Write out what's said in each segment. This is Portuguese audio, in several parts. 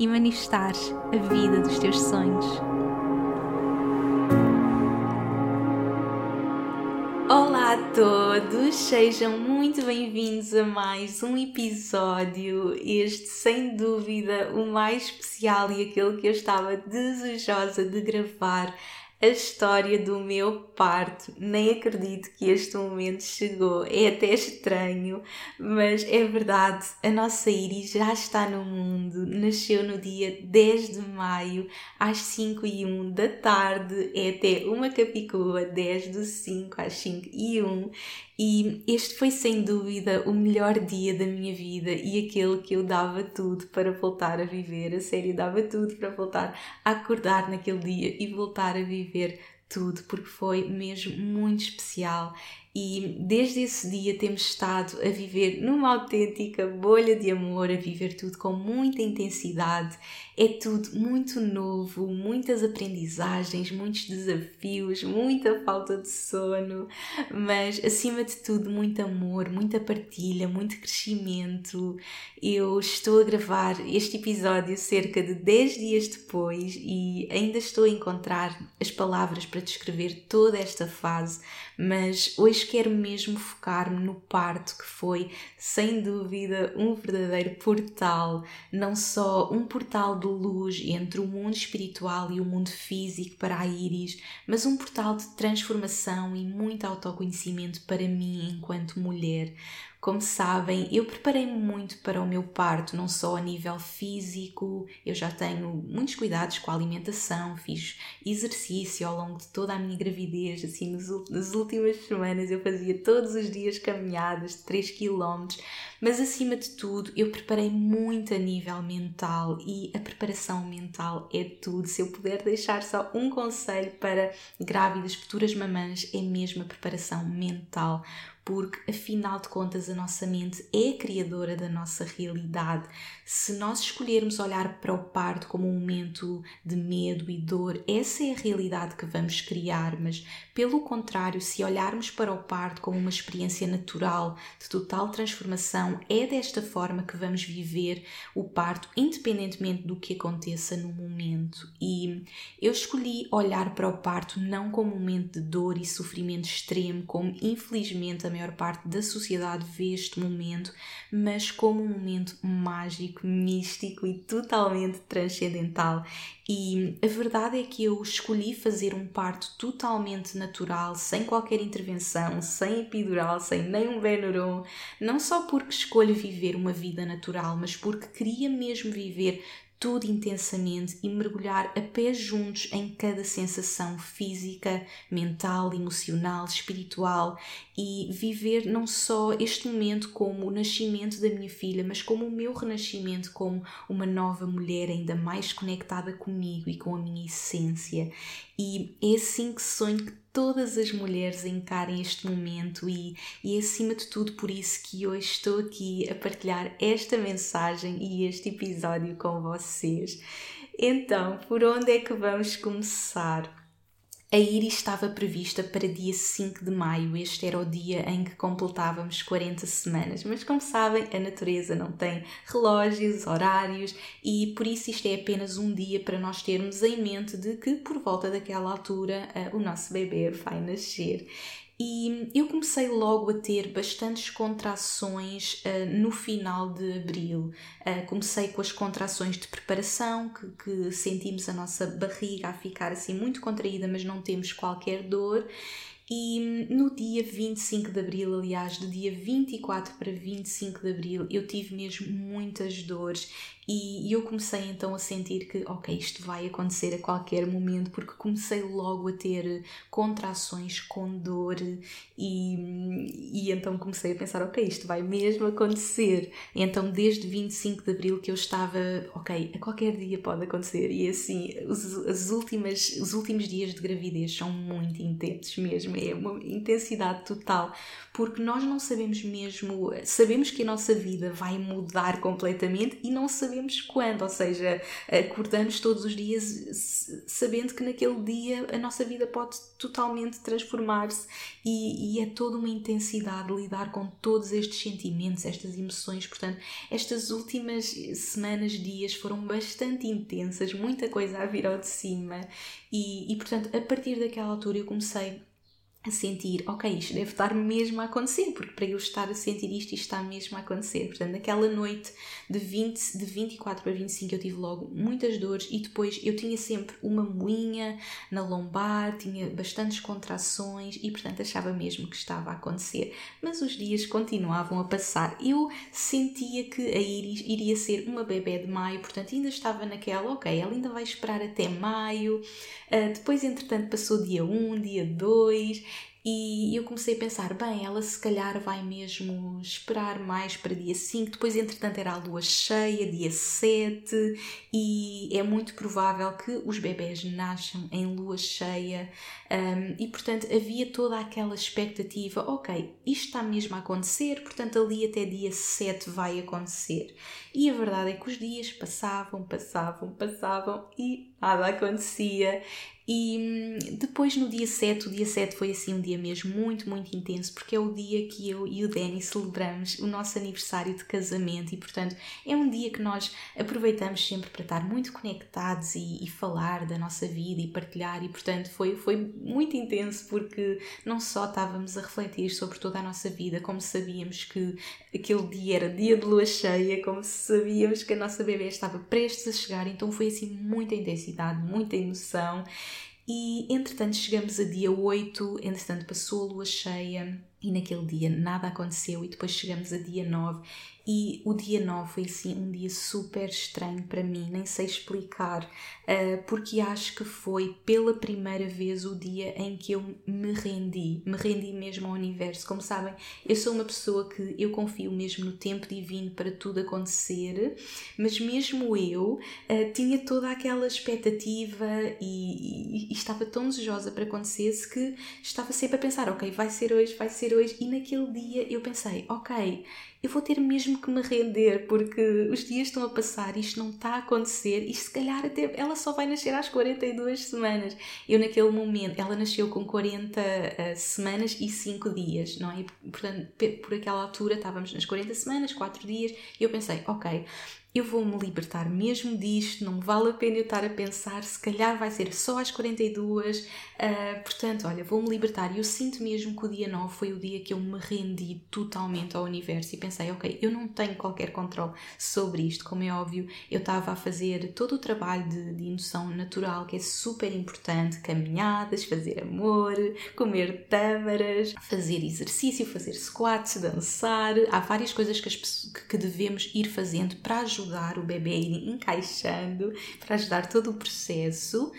e manifestares a vida dos teus sonhos. Olá a todos, sejam muito bem-vindos a mais um episódio. Este, sem dúvida, o mais especial e aquele que eu estava desejosa de gravar a história do meu parto. Nem acredito que este momento chegou. É até estranho, mas é verdade. A nossa Iris já está no mundo. Nasceu no dia 10 de maio, às 5 e 1 da tarde. É até uma capicua, 10 do 5 às 5 e 1. E este foi sem dúvida o melhor dia da minha vida e aquele que eu dava tudo para voltar a viver. A sério, dava tudo para voltar a acordar naquele dia e voltar a viver tudo, porque foi mesmo muito especial e desde esse dia temos estado a viver numa autêntica bolha de amor, a viver tudo com muita intensidade. É tudo muito novo, muitas aprendizagens, muitos desafios, muita falta de sono, mas acima de tudo, muito amor, muita partilha, muito crescimento. Eu estou a gravar este episódio cerca de 10 dias depois e ainda estou a encontrar as palavras para descrever toda esta fase, mas hoje quero mesmo focar-me no parto, que foi, sem dúvida, um verdadeiro portal, não só um portal de luz entre o mundo espiritual e o mundo físico para a Iris, mas um portal de transformação e muito autoconhecimento para mim enquanto mulher. Como sabem, eu preparei-me muito para o meu parto, não só a nível físico, eu já tenho muitos cuidados com a alimentação, fiz exercício ao longo de toda a minha gravidez, assim, nas últimas semanas eu fazia todos os dias caminhadas de 3 km, mas acima de tudo eu preparei muito a nível mental e a preparação mental é tudo. Se eu puder deixar só um conselho para grávidas, futuras mamãs, é mesmo a preparação mental porque afinal de contas a nossa mente é criadora da nossa realidade. Se nós escolhermos olhar para o parto como um momento de medo e dor, essa é a realidade que vamos criar, mas pelo contrário, se olharmos para o parto como uma experiência natural de total transformação, é desta forma que vamos viver o parto, independentemente do que aconteça no momento. E eu escolhi olhar para o parto não como um momento de dor e sofrimento extremo, como infelizmente a maior parte da sociedade vê este momento, mas como um momento mágico, místico e totalmente transcendental. E a verdade é que eu escolhi fazer um parto totalmente natural, sem qualquer intervenção, sem epidural, sem nenhum Benuron, não só porque escolho viver uma vida natural, mas porque queria mesmo viver tudo intensamente e mergulhar a pés juntos em cada sensação física, mental, emocional, espiritual e viver não só este momento como o nascimento da minha filha, mas como o meu renascimento como uma nova mulher ainda mais conectada comigo e com a minha essência. E é assim que sonho que todas as mulheres encarem este momento e, e acima de tudo por isso que hoje estou aqui a partilhar esta mensagem e este episódio com vocês. Então, por onde é que vamos começar? A Iris estava prevista para dia 5 de maio, este era o dia em que completávamos 40 semanas, mas como sabem, a natureza não tem relógios, horários e por isso isto é apenas um dia para nós termos em mente de que por volta daquela altura uh, o nosso bebê vai nascer. E eu comecei logo a ter bastantes contrações uh, no final de abril. Uh, comecei com as contrações de preparação, que, que sentimos a nossa barriga a ficar assim muito contraída, mas não temos qualquer dor. E no dia 25 de abril, aliás, do dia 24 para 25 de abril, eu tive mesmo muitas dores e eu comecei então a sentir que, ok, isto vai acontecer a qualquer momento, porque comecei logo a ter contrações com dor e, e então comecei a pensar, ok, isto vai mesmo acontecer. Então, desde 25 de abril que eu estava, ok, a qualquer dia pode acontecer. E assim, os, as últimas, os últimos dias de gravidez são muito intensos mesmo, é uma intensidade total, porque nós não sabemos mesmo, sabemos que a nossa vida vai mudar completamente e não sabemos quando, ou seja, acordamos todos os dias sabendo que naquele dia a nossa vida pode totalmente transformar-se e, e é toda uma intensidade lidar com todos estes sentimentos, estas emoções. Portanto, estas últimas semanas, dias foram bastante intensas, muita coisa a vir ao de cima, e, e portanto, a partir daquela altura eu comecei a sentir, ok, isto deve estar mesmo a acontecer, porque para eu estar a sentir isto, isto está mesmo a acontecer. Portanto, naquela noite de, 20, de 24 para 25 eu tive logo muitas dores e depois eu tinha sempre uma moinha na lombar, tinha bastantes contrações e, portanto, achava mesmo que estava a acontecer. Mas os dias continuavam a passar. Eu sentia que a Iris iria ser uma bebê de maio, portanto, ainda estava naquela, ok, ela ainda vai esperar até maio. Uh, depois, entretanto, passou dia 1, dia 2 e eu comecei a pensar, bem, ela se calhar vai mesmo esperar mais para dia 5, depois entretanto era a lua cheia, dia 7, e é muito provável que os bebés nasçam em lua cheia, um, e portanto havia toda aquela expectativa, ok, isto está mesmo a acontecer, portanto ali até dia 7 vai acontecer. E a verdade é que os dias passavam, passavam, passavam e nada acontecia. E hum, depois no dia 7, o dia 7 foi assim um dia mesmo muito, muito intenso, porque é o dia que eu e o Danny celebramos o nosso aniversário de casamento e, portanto, é um dia que nós aproveitamos sempre para estar muito conectados e, e falar da nossa vida e partilhar, e, portanto, foi, foi muito intenso porque não só estávamos a refletir sobre toda a nossa vida, como sabíamos que aquele dia era dia de lua cheia, como sabíamos que a nossa bebê estava prestes a chegar, então foi assim muita intensidade, muita emoção. E entretanto chegamos a dia 8, entretanto passou a lua cheia e naquele dia nada aconteceu e depois chegamos a dia 9 e o dia 9 foi assim um dia super estranho para mim, nem sei explicar, uh, porque acho que foi pela primeira vez o dia em que eu me rendi, me rendi mesmo ao universo. Como sabem, eu sou uma pessoa que eu confio mesmo no tempo divino para tudo acontecer, mas mesmo eu uh, tinha toda aquela expectativa e, e, e estava tão desejosa para acontecesse que estava sempre a pensar, ok, vai ser hoje, vai ser hoje, e naquele dia eu pensei, ok eu vou ter mesmo que me render porque os dias estão a passar, isto não está a acontecer e se calhar até ela só vai nascer às 42 semanas. Eu naquele momento, ela nasceu com 40 uh, eh, semanas e 5 dias, não é? E, portanto, por aquela altura estávamos nas 40 semanas, 4 dias, e eu pensei, ok, eu vou-me libertar mesmo disto, não vale a pena eu estar a pensar, se calhar vai ser só às 42, uh, portanto, olha, vou-me libertar. E eu sinto mesmo que o dia 9 foi o dia que eu me rendi totalmente ao universo e pensei, ok, eu não tenho qualquer controle sobre isto, como é óbvio, eu estava a fazer todo o trabalho de, de indução natural, que é super importante, caminhadas, fazer amor, comer tâmaras, fazer exercício, fazer squats, dançar, há várias coisas que, as, que devemos ir fazendo para ajudar ajudar o bebê a ir encaixando, para ajudar todo o processo.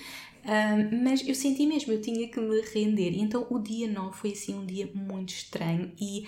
Mas eu senti mesmo, eu tinha que me render. Então o dia 9 foi assim um dia muito estranho e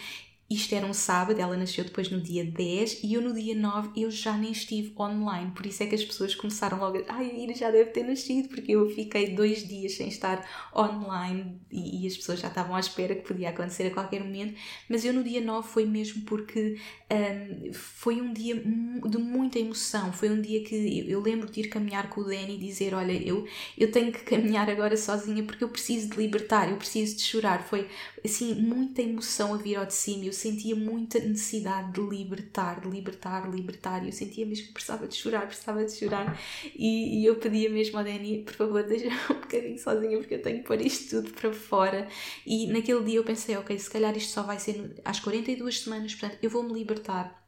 isto era um sábado, ela nasceu depois no dia 10 e eu no dia 9 eu já nem estive online, por isso é que as pessoas começaram logo a ai, a já deve ter nascido, porque eu fiquei dois dias sem estar online e, e, as pessoas já estavam à espera que podia acontecer a qualquer momento, mas eu no dia 9 foi mesmo porque um, foi um dia de muita emoção, foi um dia que eu, eu, lembro de ir caminhar com o Danny e dizer, olha, eu, eu tenho que caminhar agora sozinha porque eu preciso de libertar, eu preciso de chorar, foi assim muita emoção a vir ao de cima, eu sentia muita necessidade de libertar, de libertar, libertar. E eu sentia mesmo que precisava de chorar, precisava de chorar. E, e eu pedia mesmo ao Dani, por favor, deixa-me um bocadinho sozinha porque eu tenho que pôr isto tudo para fora. E naquele dia eu pensei, ok, se calhar isto só vai ser às 42 semanas, portanto eu vou me libertar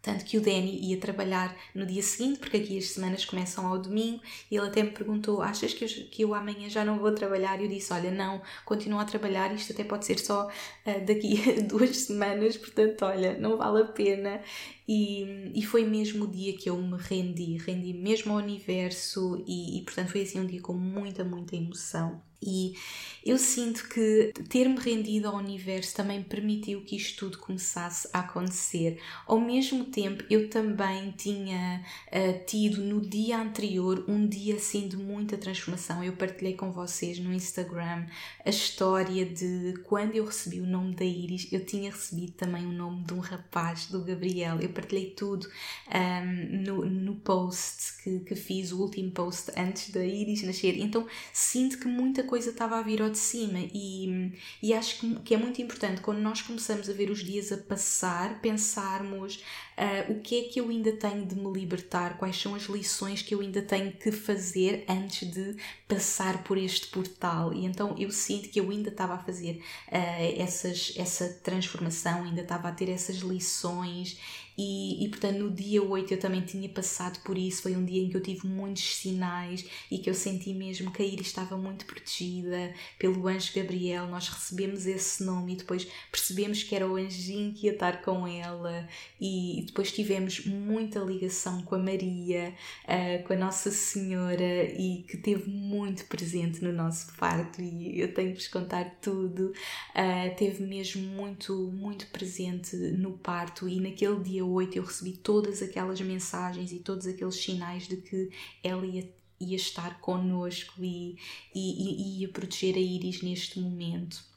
tanto que o Danny ia trabalhar no dia seguinte, porque aqui as semanas começam ao domingo, e ele até me perguntou: Achas que eu, que eu amanhã já não vou trabalhar? E eu disse: Olha, não, continuo a trabalhar, isto até pode ser só uh, daqui a duas semanas, portanto, olha, não vale a pena. E, e foi mesmo o dia que eu me rendi, rendi mesmo ao universo, e, e portanto foi assim um dia com muita, muita emoção. E eu sinto que ter-me rendido ao universo também permitiu que isto tudo começasse a acontecer. Ao mesmo tempo, eu também tinha uh, tido no dia anterior um dia assim de muita transformação. Eu partilhei com vocês no Instagram a história de quando eu recebi o nome da Iris, eu tinha recebido também o nome de um rapaz, do Gabriel. Eu partilhei tudo um, no, no post que, que fiz, o último post antes da Iris nascer. Então sinto que muita coisa estava a vir ao de cima e, e acho que, que é muito importante quando nós começamos a ver os dias a passar, pensarmos uh, o que é que eu ainda tenho de me libertar, quais são as lições que eu ainda tenho que fazer antes de passar por este portal. E então eu sinto que eu ainda estava a fazer uh, essas, essa transformação, ainda estava a ter essas lições e, e portanto no dia 8 eu também tinha passado por isso, foi um dia em que eu tive muitos sinais e que eu senti mesmo que a Iris estava muito protegida pelo anjo Gabriel, nós recebemos esse nome e depois percebemos que era o anjinho que ia estar com ela. E, e depois tivemos muita ligação com a Maria, uh, com a Nossa Senhora e que teve muito presente no nosso parto. E eu tenho que vos contar tudo, uh, teve mesmo muito, muito presente no parto. E naquele dia 8 eu recebi todas aquelas mensagens e todos aqueles sinais de que ela ia, ia estar connosco e, e, e ia proteger a Iris neste momento.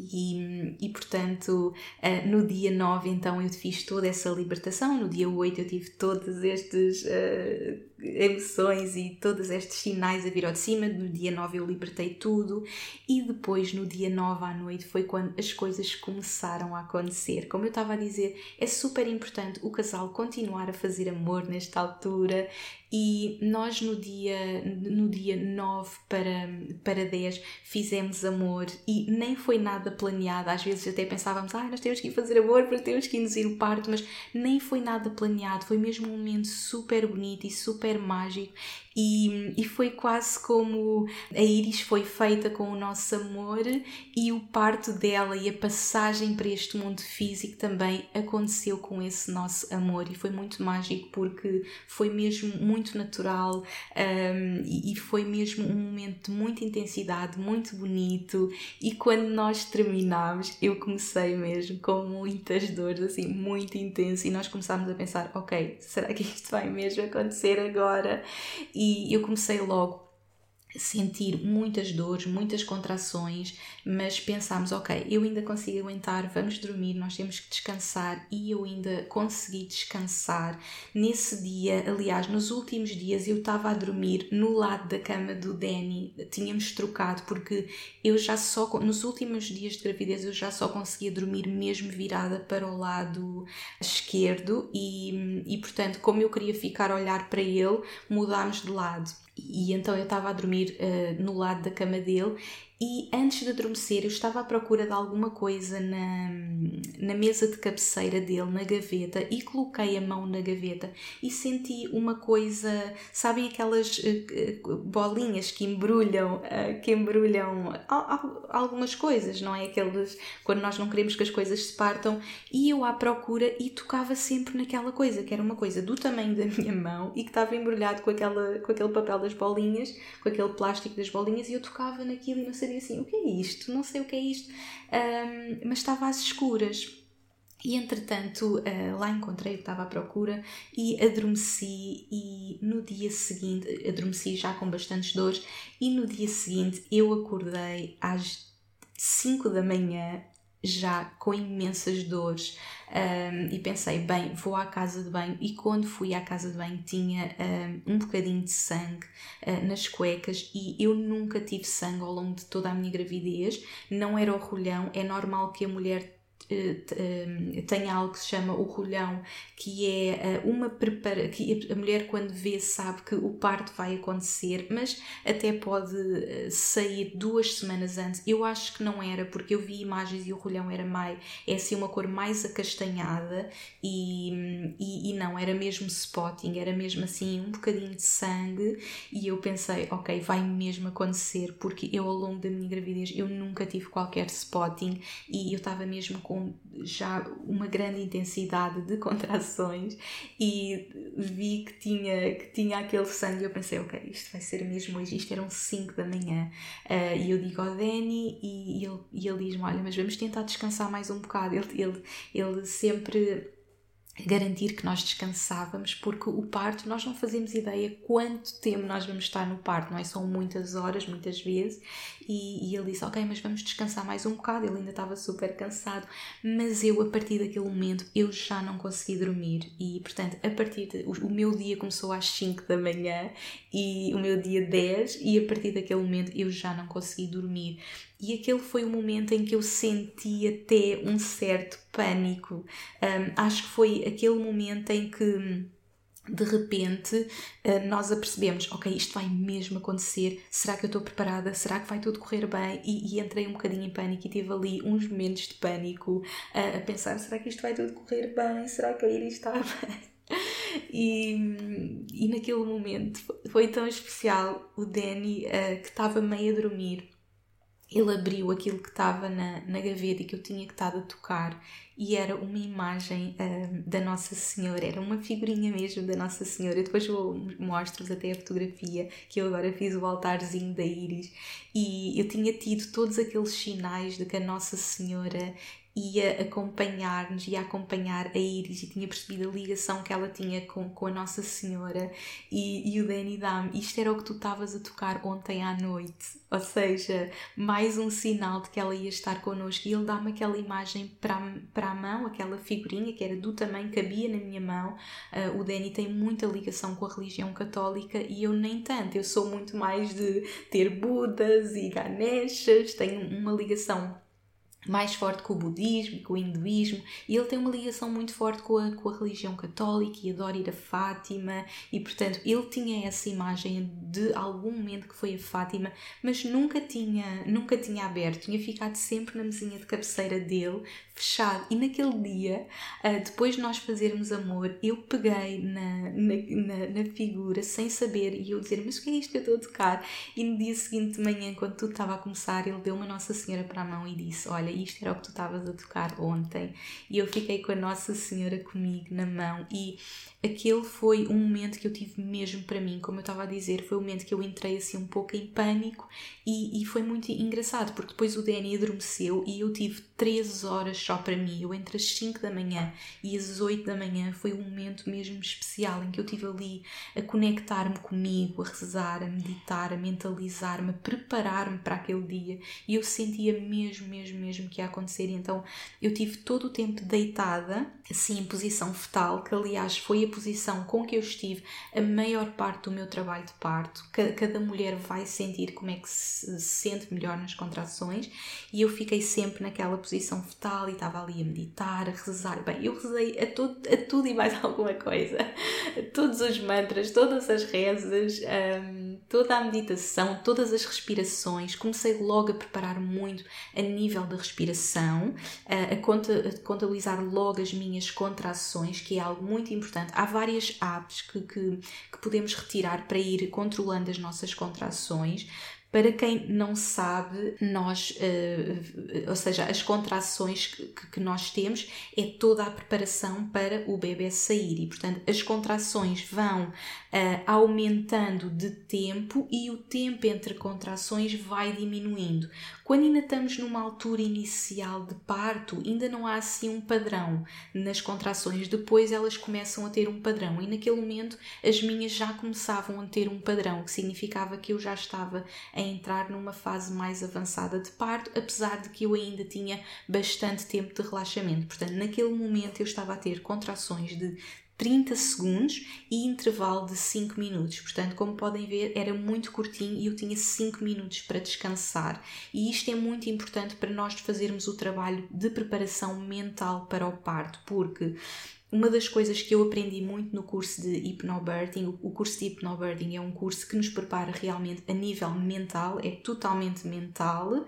E, e portanto, uh, no dia 9, então, eu fiz toda essa libertação. No dia 8, eu tive todos estes uh, emoções e todos estes sinais a vir ao de cima. No dia 9 eu libertei tudo e depois no dia 9 à noite foi quando as coisas começaram a acontecer. Como eu estava a dizer, é super importante o casal continuar a fazer amor nesta altura e nós no dia, no dia 9 para, para 10 fizemos amor e nem foi nada planeado. Às vezes até pensávamos, ah, nós temos que ir fazer amor porque temos que induzir o parto, mas nem foi nada planeado. Foi mesmo um momento super bonito e super super mágico e, e foi quase como a Iris foi feita com o nosso amor e o parto dela e a passagem para este mundo físico também aconteceu com esse nosso amor. E foi muito mágico porque foi mesmo muito natural um, e, foi mesmo um momento de muita intensidade, muito bonito. E quando nós terminámos eu comecei mesmo com muitas dores, assim, muito intenso. E nós começámos a pensar, ok, será que isto vai mesmo acontecer agora? E e eu comecei logo sentir muitas dores, muitas contrações, mas pensámos, ok, eu ainda consigo aguentar, vamos dormir, nós temos que descansar e eu ainda consegui descansar. Nesse dia, aliás, nos últimos dias eu estava a dormir no lado da cama do Danny, tínhamos trocado porque eu já só, nos últimos dias de gravidez eu já só conseguia dormir mesmo virada para o lado esquerdo e, e portanto, como eu queria ficar a olhar para ele, mudámos de lado. E então eu estava a dormir uh, no lado da cama dele e antes de adormecer eu estava à procura de alguma coisa na, na mesa de cabeceira dele, na gaveta, e coloquei a mão na gaveta e senti uma coisa, sabem aquelas uh, bolinhas que embrulham, uh, que embrulham algumas coisas, não é? Aqueles, quando nós não queremos que as coisas se partam, e eu à procura e tocava sempre naquela coisa, que era uma coisa do tamanho da minha mão e que estava embrulhado com, aquela, com aquele papel das bolinhas, com aquele plástico das bolinhas, e eu tocava naquilo e não sabia sabia assim, o que é isto? Não sei o que é isto, um, mas estava às escuras. E entretanto, uh, lá encontrei o que estava à procura e adormeci. E no dia seguinte, adormeci já com bastantes dores. E no dia seguinte, eu acordei às 5 da manhã já com imensas dores um, e pensei, bem, vou à casa de banho e quando fui à casa de banho tinha um, um bocadinho de sangue uh, nas cuecas e eu nunca tive sangue ao longo de toda a minha gravidez, não era o rolhão, é normal que a mulher tem algo que se chama o rolhão, que é uh, uma prepara que a mulher quando vê sabe que o parto vai acontecer, mas até pode sair duas semanas antes. Eu acho que não era, porque eu vi imagens e o rolhão era mais, é assim uma cor mais acastanhada e, e, e não, era mesmo spotting, era mesmo assim um bocadinho de sangue e eu pensei, ok, vai mesmo acontecer, porque eu ao longo da minha gravidez eu nunca tive qualquer spotting e eu estava mesmo com já uma grande intensidade de contrações e vi que tinha, que tinha aquele sangue eu pensei, ok, isto vai ser mesmo hoje, isto eram 5 da manhã. Uh, e eu digo ao Danny e, e ele, e ele diz-me, olha, mas vamos tentar descansar mais um bocado, ele, ele, ele sempre garantir que nós descansávamos, porque o parto nós não fazemos ideia quanto tempo nós vamos estar no parto, não é? São muitas horas, muitas vezes, e, e, ele disse: Ok, mas vamos descansar mais um bocado. Ele ainda estava super cansado, mas eu, a partir daquele momento, eu já não consegui dormir, e portanto, a partir de, o, o meu dia começou às 5 da manhã e o meu dia 10, e a partir daquele momento eu já não consegui dormir. E aquele foi o momento em que eu senti até um certo pânico. Um, acho que foi aquele momento em que de repente nós apercebemos, ok, isto vai mesmo acontecer, será que eu estou preparada? Será que vai tudo correr bem? E, e entrei um bocadinho em pânico e tive ali uns momentos de pânico a pensar, será que isto vai tudo correr bem? Será que a Iris está bem? E, e naquele momento foi tão especial o Danny uh, que estava meio a dormir ele abriu aquilo que estava na, na gaveta e que eu tinha que estar a tocar e era uma imagem uh, da Nossa Senhora, era uma figurinha mesmo da Nossa Senhora. Eu depois mostro-vos até a fotografia que eu agora fiz o altarzinho da Íris e eu tinha tido todos aqueles sinais de que a Nossa Senhora ia acompanhar-nos, ia acompanhar a Iris e tinha percebido a ligação que ela tinha com, com a Nossa Senhora e, e o Danny dá-me, isto era o que tu estavas a tocar ontem à noite, ou seja, mais um sinal de que ela ia estar connosco. E ele dá-me aquela imagem para, para a mão, aquela figurinha que era do tamanho cabia na minha mão, uh, o Danny tem muita ligação com a religião católica e eu nem tanto, eu sou muito mais de ter Budas e Ganeshas, tenho uma ligação mais forte com o budismo com o hinduísmo. E ele tem uma ligação muito forte com a, com a religião católica e adora ir a Fátima. E portanto ele tinha essa imagem de algum momento que foi a Fátima mas nunca tinha nunca tinha aberto. Tinha ficado sempre na mesinha de cabeceira dele fechado. E naquele dia uh, depois de nós fazermos amor eu peguei na, na, na, na, figura sem saber e eu dizer mas o que é isto que eu estou a tocar? E no dia seguinte de manhã quando tudo estava a começar ele deu uma Nossa Senhora para a mão e disse olha isto era o que tu estavas a tocar ontem. E eu fiquei com a Nossa Senhora comigo na mão e aquele foi um momento que eu tive mesmo para mim, como eu estava a dizer, foi o um momento que eu entrei assim um pouco em pânico e, e foi muito engraçado, porque depois o Danny adormeceu e eu tive 13 horas só para mim, eu entre as 5 da manhã e as 8 da manhã foi um momento mesmo especial em que eu tive ali a conectar-me comigo, a rezar, a meditar, a mentalizar-me, a preparar-me para aquele dia. E eu sentia mesmo, mesmo, mesmo que ia acontecer, então eu tive todo o tempo deitada, assim em posição fetal, que aliás foi a a posição com que eu estive a maior parte do meu trabalho de parto. Cada mulher vai sentir como é que se sente melhor nas contrações. E eu fiquei sempre naquela posição fetal e estava ali a meditar, a rezar. Bem, eu rezei a tudo, a tudo e mais alguma coisa. Todos os mantras, todas as rezas, um, toda a meditação, todas as respirações. Comecei logo a preparar muito a nível da respiração, a, conta, a contabilizar logo as minhas contrações, que é algo muito importante há várias apps que, que, que podemos retirar para ir controlando as nossas contrações, para quem não sabe, nós, uh, ou seja, as contrações que, que, nós temos é toda a preparação para o bebê sair. E, portanto, as contrações vão uh, aumentando de tempo e o tempo entre contrações vai diminuindo. Quando ainda estamos numa altura inicial de parto, ainda não há assim um padrão nas contrações, depois elas começam a ter um padrão. E naquele momento as minhas já começavam a ter um padrão, que significava que eu já estava a entrar numa fase mais avançada de parto, apesar de que eu ainda tinha bastante tempo de relaxamento. Portanto, naquele momento eu estava a ter contrações de 30 segundos e intervalo de 5 minutos. Portanto, como podem ver, era muito curtinho e eu tinha 5 minutos para descansar. E isto é muito importante para nós fazermos o trabalho de preparação mental para o parto, porque uma das coisas que eu aprendi muito no curso de Hypnobirthing, o curso de Hypnobirthing é um curso que nos prepara realmente a nível mental, é totalmente mental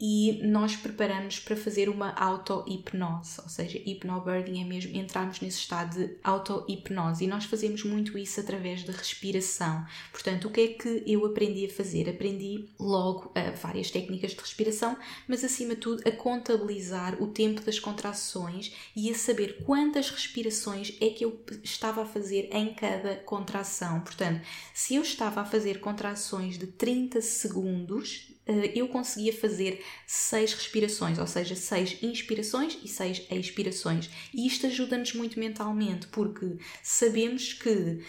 e nós preparamos para fazer uma auto-hipnose, ou seja, hipnobirthing é mesmo entrarmos nesse estado de auto-hipnose e nós fazemos muito isso através da respiração. Portanto, o que é que eu aprendi a fazer? Aprendi logo a várias técnicas de respiração, mas acima de tudo a contabilizar o tempo das contrações e a saber quantas respirações é que eu estava a fazer em cada contração. Portanto, se eu estava a fazer contrações de 30 segundos, eh, eu conseguia fazer seis respirações, ou seja, seis inspirações e seis expirações. E isto ajuda-nos muito mentalmente, porque sabemos que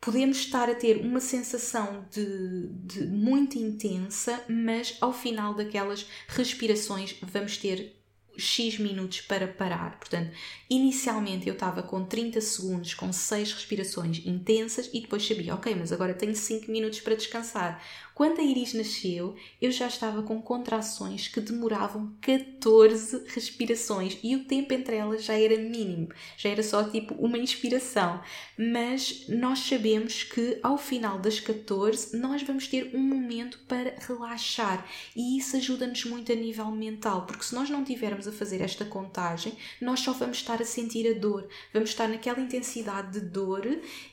podemos estar a ter uma sensação de, de muito intensa, mas ao final daquelas respirações vamos ter X minutos para parar. Portanto, inicialmente eu estava com 30 segundos, com 6 respirações intensas e depois sabia, ok, mas agora tenho 5 minutos para descansar. Quando a Iris nasceu, eu já estava com contrações que demoravam 14 respirações e o tempo entre elas já era mínimo, já era só tipo uma inspiração. Mas nós sabemos que ao final das 14 nós vamos ter um momento para relaxar e isso ajuda-nos muito a nível mental, porque se nós não tivermos a fazer esta contagem, nós só vamos estar a sentir a dor, vamos estar naquela intensidade de dor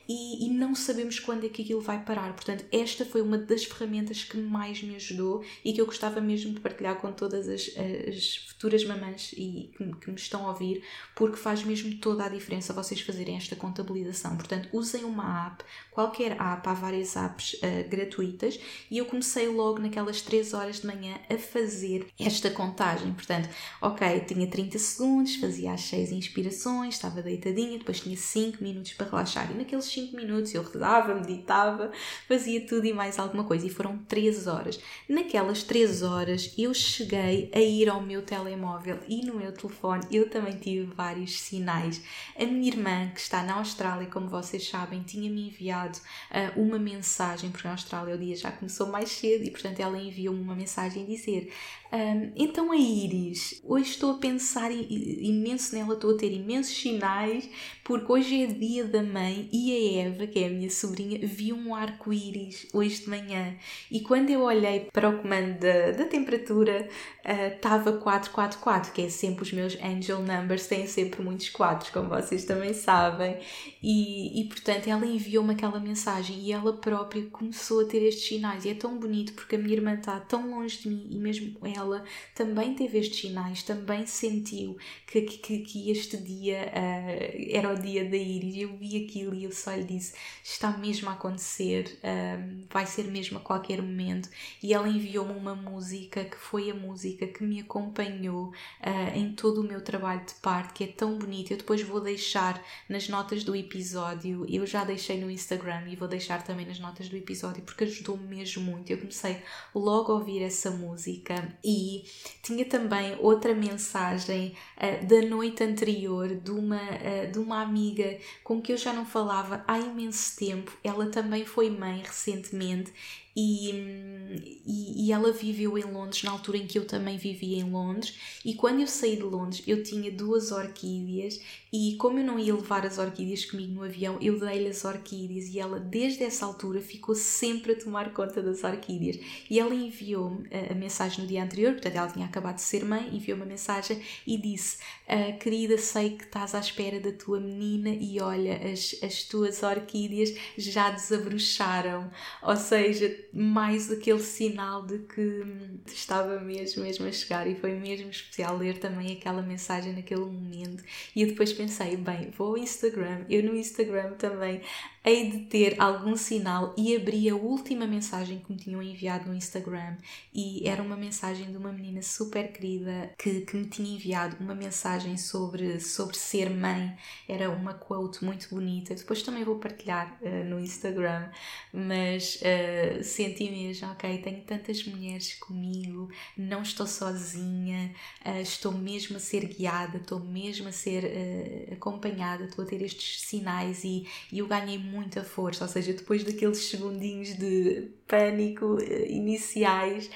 e, e não sabemos quando é que aquilo vai parar. Portanto, esta foi uma das ferramentas que mais me ajudou e que eu gostava mesmo de partilhar com todas as, as futuras mamães e que, que, me estão a ouvir, porque faz mesmo toda a diferença vocês fazerem esta contabilização. Portanto, usem uma app, qualquer app, há várias apps uh, gratuitas e eu comecei logo naquelas 3 horas de manhã a fazer esta contagem. Portanto, ok, tinha 30 segundos, fazia as 6 inspirações, estava deitadinha, depois tinha 5 minutos para relaxar e naqueles 5 minutos eu rezava, meditava, fazia tudo e mais alguma coisa. E foram 3 horas. Naquelas 3 horas eu cheguei a ir ao meu telemóvel e no meu telefone eu também tive vários sinais. A minha irmã, que está na Austrália, como vocês sabem, tinha-me enviado uh, uma mensagem, porque na Austrália o dia já começou mais cedo e, portanto, ela enviou-me uma mensagem a dizer: um, então a Iris, hoje estou a pensar imenso nela, estou a ter imensos sinais, porque hoje é dia da mãe e a Eva, que é a minha sobrinha, viu um arco-íris hoje de manhã. E quando eu olhei para o comando da, da temperatura, estava uh, 444, que é sempre os meus angel numbers, têm sempre muitos quadros, como vocês também sabem. E, e portanto ela enviou-me aquela mensagem e ela própria começou a ter estes sinais. E é tão bonito porque a minha irmã está tão longe de mim e mesmo ela também teve estes sinais, também sentiu que, que, que este dia uh, era o dia da Iris. Eu vi aquilo e eu só lhe disse: está mesmo a acontecer, uh, vai ser mesmo a qualquer momento. E ela enviou-me uma música que foi a música que me acompanhou uh, em todo o meu trabalho de parte, que é tão bonita. Eu depois vou deixar nas notas do episódio, eu já deixei no Instagram e vou deixar também nas notas do episódio porque ajudou-me mesmo muito. Eu comecei logo a ouvir essa música e tinha também outra mensagem uh, da noite anterior de uma, uh, de uma amiga com que eu já não falava há imenso tempo. Ela também foi mãe recentemente e, e, e, ela viveu em Londres na altura em que eu também vivia em Londres. E quando eu saí de Londres eu tinha duas orquídeas. E como eu não ia levar as orquídeas comigo no avião eu dei-lhe as orquídeas. E ela desde essa altura ficou sempre a tomar conta das orquídeas. E ela enviou-me a, mensagem no dia anterior, portanto ela tinha acabado de ser mãe, enviou-me a mensagem e disse ah, querida sei que estás à espera da tua menina e olha as, as tuas orquídeas já desabrocharam, ou seja mais aquele sinal de que estava mesmo, mesmo a chegar e foi mesmo especial ler também aquela mensagem naquele momento. E depois pensei, bem, vou ao Instagram, eu no Instagram também hei de ter algum sinal e abri a última mensagem que me tinham enviado no Instagram e era uma mensagem de uma menina super querida que, que me tinha enviado uma mensagem sobre, sobre ser mãe. Era uma quote muito bonita. Depois também vou partilhar uh, no Instagram, mas uh, senti mesmo, ok, tenho tantas mulheres comigo, não estou sozinha, uh, estou mesmo a ser guiada, estou mesmo a ser acompanhada, estou a ter estes sinais e, e eu ganhei muita força, ou seja, depois daqueles segundinhos de pânico iniciais,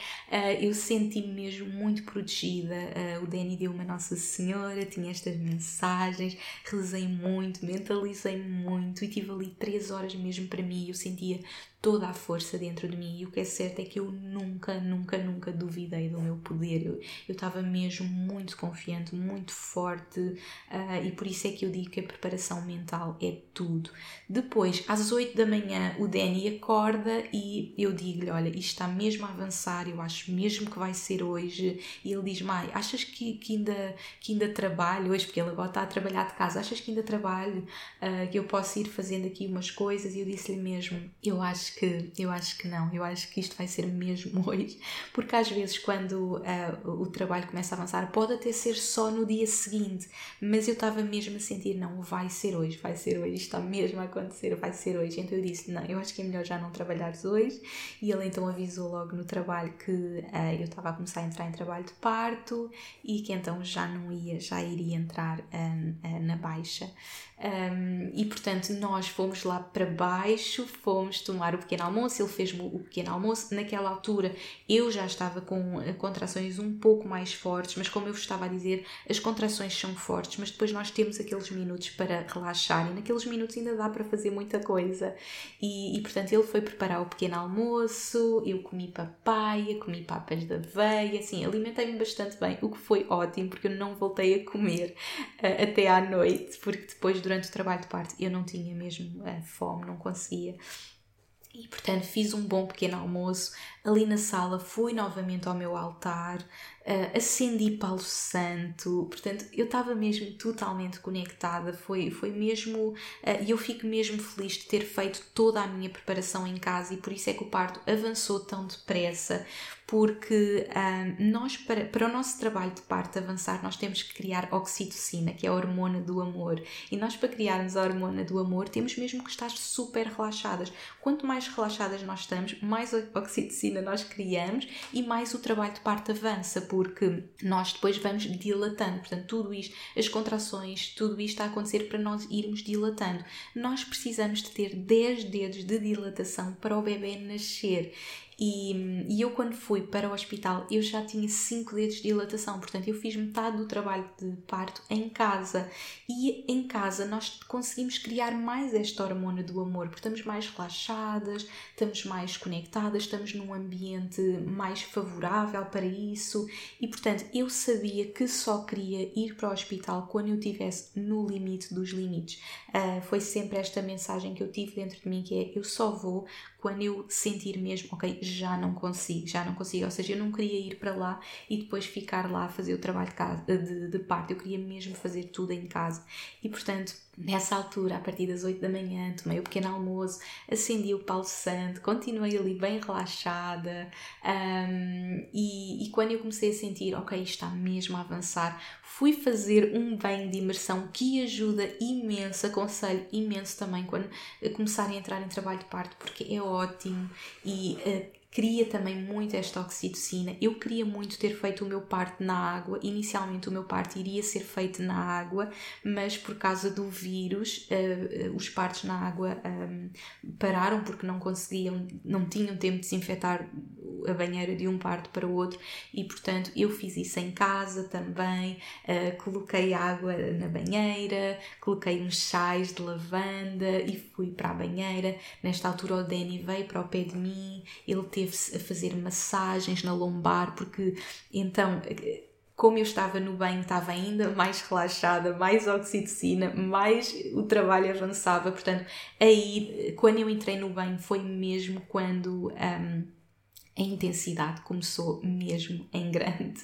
eu senti-me mesmo muito protegida. o Danny deu uma Nossa Senhora, tinha estas mensagens, rezei muito, mentalizei muito e tive ali três horas mesmo para mim. Eu sentia toda a força dentro de mim. E o que é certo é que eu nunca, nunca, nunca duvidei do meu poder. Eu estava mesmo muito confiante, muito forte, uh, e por isso é que eu digo que a preparação mental é tudo. Depois, às 8 da manhã, o Danny acorda e eu digo-lhe: Olha, isto está mesmo a avançar, eu acho mesmo que vai ser hoje. E ele diz: Mãe, achas que, que, ainda, que ainda trabalho hoje? Porque ele agora está a trabalhar de casa, achas que ainda trabalho? Uh, que eu posso ir fazendo aqui umas coisas? E eu disse-lhe mesmo: Eu acho que eu acho que não, eu acho que isto vai ser mesmo hoje, porque às vezes quando uh, o trabalho começa a avançar pode até ser só no dia seguinte, mas eu estava mesmo a sentir não, vai ser hoje, vai ser hoje, isto está mesmo a acontecer, vai ser hoje. Então eu disse não, eu acho que é melhor já não trabalhares hoje e ele então avisou logo no trabalho que uh, eu estava a começar a entrar em trabalho de parto e que então já não ia, já iria entrar uh, na baixa. Um, e portanto, nós fomos lá para baixo, fomos tomar o pequeno almoço. Ele fez-me o pequeno almoço. Naquela altura, eu já estava com eh, contrações um pouco mais fortes, mas como eu vos estava a dizer, as contrações são fortes, mas depois nós temos aqueles minutos para relaxar e naqueles minutos ainda dá para fazer muita coisa. E, e portanto, ele foi preparar o pequeno almoço. Eu comi papaya, comi papas da aveia, assim, alimentei-me bastante bem, o que foi ótimo, porque eu não voltei a comer uh, até à noite, porque depois, durante o trabalho de parte eu não tinha mesmo uh, fome, não conseguia. E portanto fiz um bom pequeno almoço. Ali na sala, fui novamente ao meu altar, uh, acendi Palo Santo, portanto eu estava mesmo totalmente conectada, foi, foi mesmo, uh, e eu fico mesmo feliz de ter feito toda a minha preparação em casa e por isso é que o parto avançou tão depressa, porque um, nós, para, para o nosso trabalho de parto avançar, nós temos que criar oxitocina, que é a hormona do amor. E nós, para criarmos a hormona do amor, temos mesmo que estar super relaxadas. Quanto mais relaxadas nós estamos, mais oxitocina nós criamos e mais o trabalho de parto avança, porque nós depois vamos dilatando. Portanto, tudo isto, as contrações, tudo isto está a acontecer para nós irmos dilatando. Nós precisamos de ter 10 dedos de dilatação para o bebê nascer. E, e, eu, quando fui para o hospital, eu já tinha 5 dedos de dilatação, portanto, eu fiz metade do trabalho de parto em casa. E em casa nós conseguimos criar mais esta hormona do amor, porque estamos mais relaxadas, estamos mais conectadas, estamos num ambiente mais favorável para isso. E, portanto, eu sabia que só queria ir para o hospital quando eu estivesse no limite dos limites. Uh, foi sempre esta mensagem que eu tive dentro de mim, que é eu só vou quando eu sentir mesmo, ok, já não consigo, já não consigo. Ou seja, eu não queria ir para lá e depois ficar lá a fazer o trabalho de, casa, de, de parte, eu queria mesmo fazer tudo em casa. E portanto, nessa altura, a partir das 8 da manhã, tomei o pequeno almoço, acendi o Paulo Santo, continuei ali bem relaxada um, e, e quando eu comecei a sentir, ok, está mesmo a avançar, fui fazer um banho de imersão que ajuda imenso, aconselho imenso também quando começarem a entrar em trabalho de parto, porque é ótimo e uh, Queria também muito esta oxitocina. Eu queria muito ter feito o meu parto na água. Inicialmente o meu parto iria ser feito na água, mas por causa do vírus, uh, os partos na água um, pararam porque não conseguiam, não tinham tempo de desinfetar a banheira de um parto para o outro e, portanto, eu fiz isso em casa também. Uh, coloquei água na banheira, coloquei uns sais de lavanda e fui para a banheira. Nesta altura, o Danny veio para o pé de mim, ele teve a fazer massagens na lombar, porque então como eu estava no banho, estava ainda mais relaxada, mais oxitocina, mais o trabalho avançava. Portanto, aí, quando eu entrei no banho, foi mesmo quando um, a intensidade começou mesmo em grande.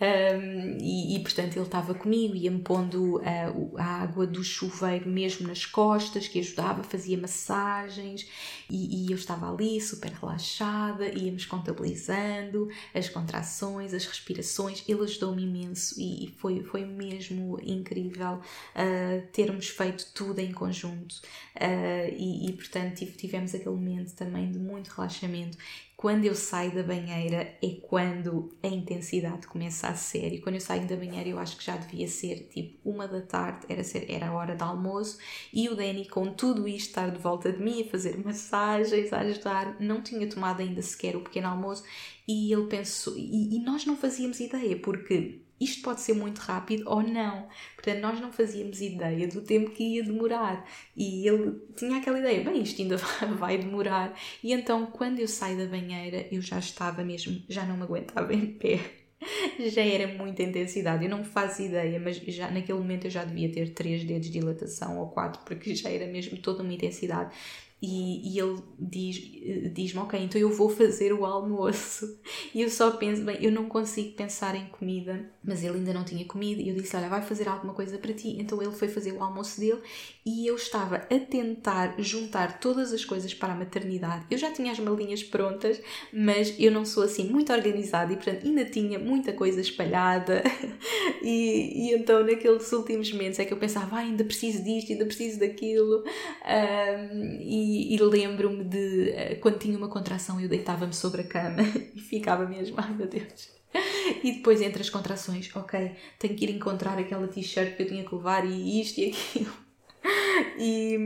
Um, e, e, portanto ele estava comigo, ia-me pondo a, a água do chuveiro mesmo nas costas, que ajudava, fazia massagens e, e eu estava ali super relaxada, íamos contabilizando as contrações, as respirações, ele ajudou-me imenso e, e, foi, foi mesmo incrível uh, termos feito tudo em conjunto uh, e portanto tivemos aquele momento também de muito relaxamento quando eu saio da banheira é quando a intensidade começa a sério. Quando eu saio da banheira, eu acho que já devia ser tipo uma da tarde, era, ser, era a hora de almoço, e o Danny, com tudo isto, estar de volta de mim, a fazer massagens, a ajudar, não tinha tomado ainda sequer o pequeno almoço, e ele pensou, e, e nós não fazíamos ideia, porque isto pode ser muito rápido ou não. Portanto, nós não fazíamos ideia do tempo que ia demorar. E ele tinha aquela ideia, bem, isto ainda vai demorar. E então, quando eu saio da banheira, eu já estava mesmo, já não me aguentava em pé. Já era muita intensidade, eu não faço ideia, mas já naquele momento eu já devia ter três dedos de dilatação ou quatro, porque já era mesmo toda uma intensidade. E, e ele diz-me, diz ok, então eu vou fazer o almoço. E eu só penso, bem, eu não consigo pensar em comida, mas ele ainda não tinha comida. E eu disse, olha, vai fazer alguma coisa para ti. Então ele foi fazer o almoço dele e eu estava a tentar juntar todas as coisas para a maternidade. Eu já tinha as malinhas prontas, mas eu não sou assim muito organizada e, portanto, ainda tinha muita coisa espalhada. e, e então, naqueles últimos momentos, é que eu pensava, ah, ainda preciso disto, ainda preciso daquilo. Um, e e, lembro-me de eh, quando tinha uma contração eu deitava-me sobre a cama e ficava mesmo, ai meu Deus. E depois entre as contrações, ok, tenho que ir encontrar aquela t-shirt que eu tinha que levar e isto e aquilo. E,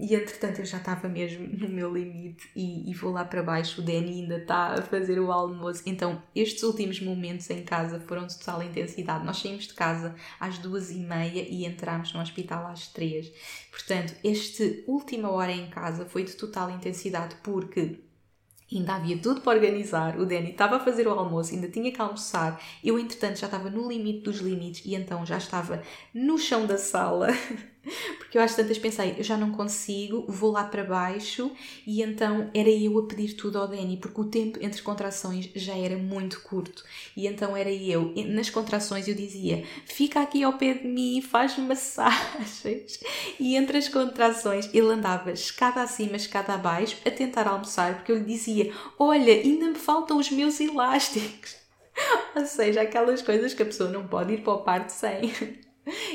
e entretanto eu já estava mesmo no meu limite e, e, vou lá para baixo. O Danny ainda está a fazer o almoço. Então, estes últimos momentos em casa foram de total intensidade. Nós saímos de casa às duas e meia e entramos no hospital às três. Portanto, esta última hora em casa foi de total intensidade porque Ainda havia tudo para organizar. O Danny estava a fazer o almoço, ainda tinha que almoçar. Eu, entretanto, já estava no limite dos limites e então já estava no chão da sala Porque eu às tantas pensei, eu já não consigo, vou lá para baixo e então era eu a pedir tudo ao Danny, porque o tempo entre contrações já era muito curto. E então era eu, nas contrações eu dizia, fica aqui ao pé de mim, faz massagens. E entre as contrações ele andava escada acima, escada abaixo, a tentar almoçar, porque eu lhe dizia, olha, ainda me faltam os meus elásticos. Ou seja, aquelas coisas que a pessoa não pode ir para o parto sem.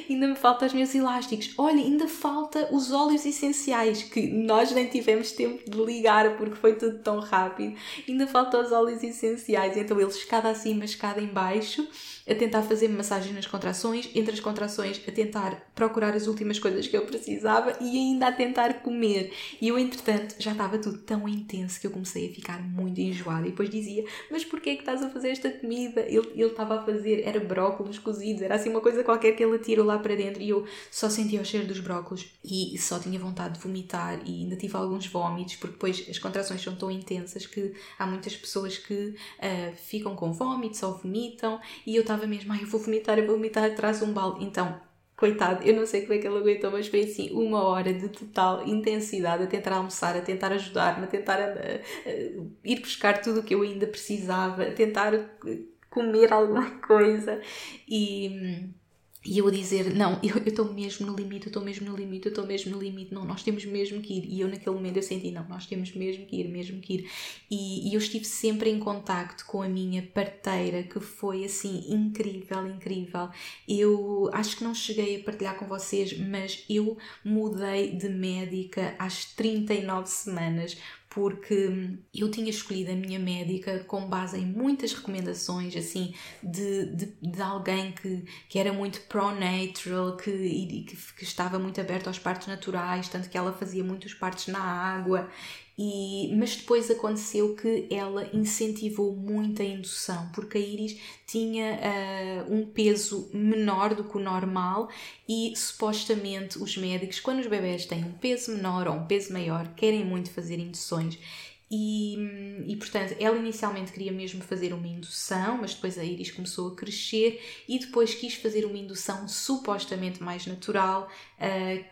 Ainda me faltam os meus elásticos. Olha, ainda falta os óleos essenciais que nós nem tivemos tempo de ligar porque foi tudo tão rápido. Ainda faltam os óleos essenciais. Então ele escada acima, escada em baixo a tentar fazer massagem nas contrações, entre as contrações a tentar procurar as últimas coisas que eu precisava e ainda a tentar comer. E eu, entretanto, já estava tudo tão intenso que eu comecei a ficar muito enjoada e depois dizia: Mas porquê é que estás a fazer esta comida? Ele, ele estava a fazer, era brócolos cozidos, era assim uma coisa qualquer que ele atirou lá para dentro e eu só sentia o cheiro dos brócolos e só tinha vontade de vomitar e ainda tive alguns vômitos porque depois as contrações são tão intensas que há muitas pessoas que uh, ficam com vômitos ou vomitam e eu estava estava mesmo, ai, eu vou vomitar, eu vou vomitar, traz um balde. Então, coitado, eu não sei como é que ele aguentou, mas foi assim uma hora de total intensidade a tentar almoçar, a tentar ajudar-me, a tentar a, a, a ir buscar tudo o que eu ainda precisava, a tentar comer alguma coisa e e eu a dizer, não, eu estou mesmo no limite, eu estou mesmo no limite, eu estou mesmo no limite, não, nós temos mesmo que ir. E eu naquele momento eu senti, não, nós temos mesmo que ir, mesmo que ir. E, e eu estive sempre em contacto com a minha parteira, que foi assim incrível, incrível. Eu acho que não cheguei a partilhar com vocês, mas eu mudei de médica às 39 semanas porque eu tinha escolhido a minha médica com base em muitas recomendações, assim, de, de, de alguém que, que era muito pro-natural, que, que, que estava muito aberto aos partos naturais, tanto que ela fazia muitos partos na água e, mas depois aconteceu que ela incentivou muito a indução, porque a Iris tinha uh, um peso menor do que o normal e supostamente os médicos, quando os bebés têm um peso menor ou um peso maior, querem muito fazer induções. E, e, portanto, ela inicialmente queria mesmo fazer uma indução, mas depois a Iris começou a crescer e depois quis fazer uma indução supostamente mais natural,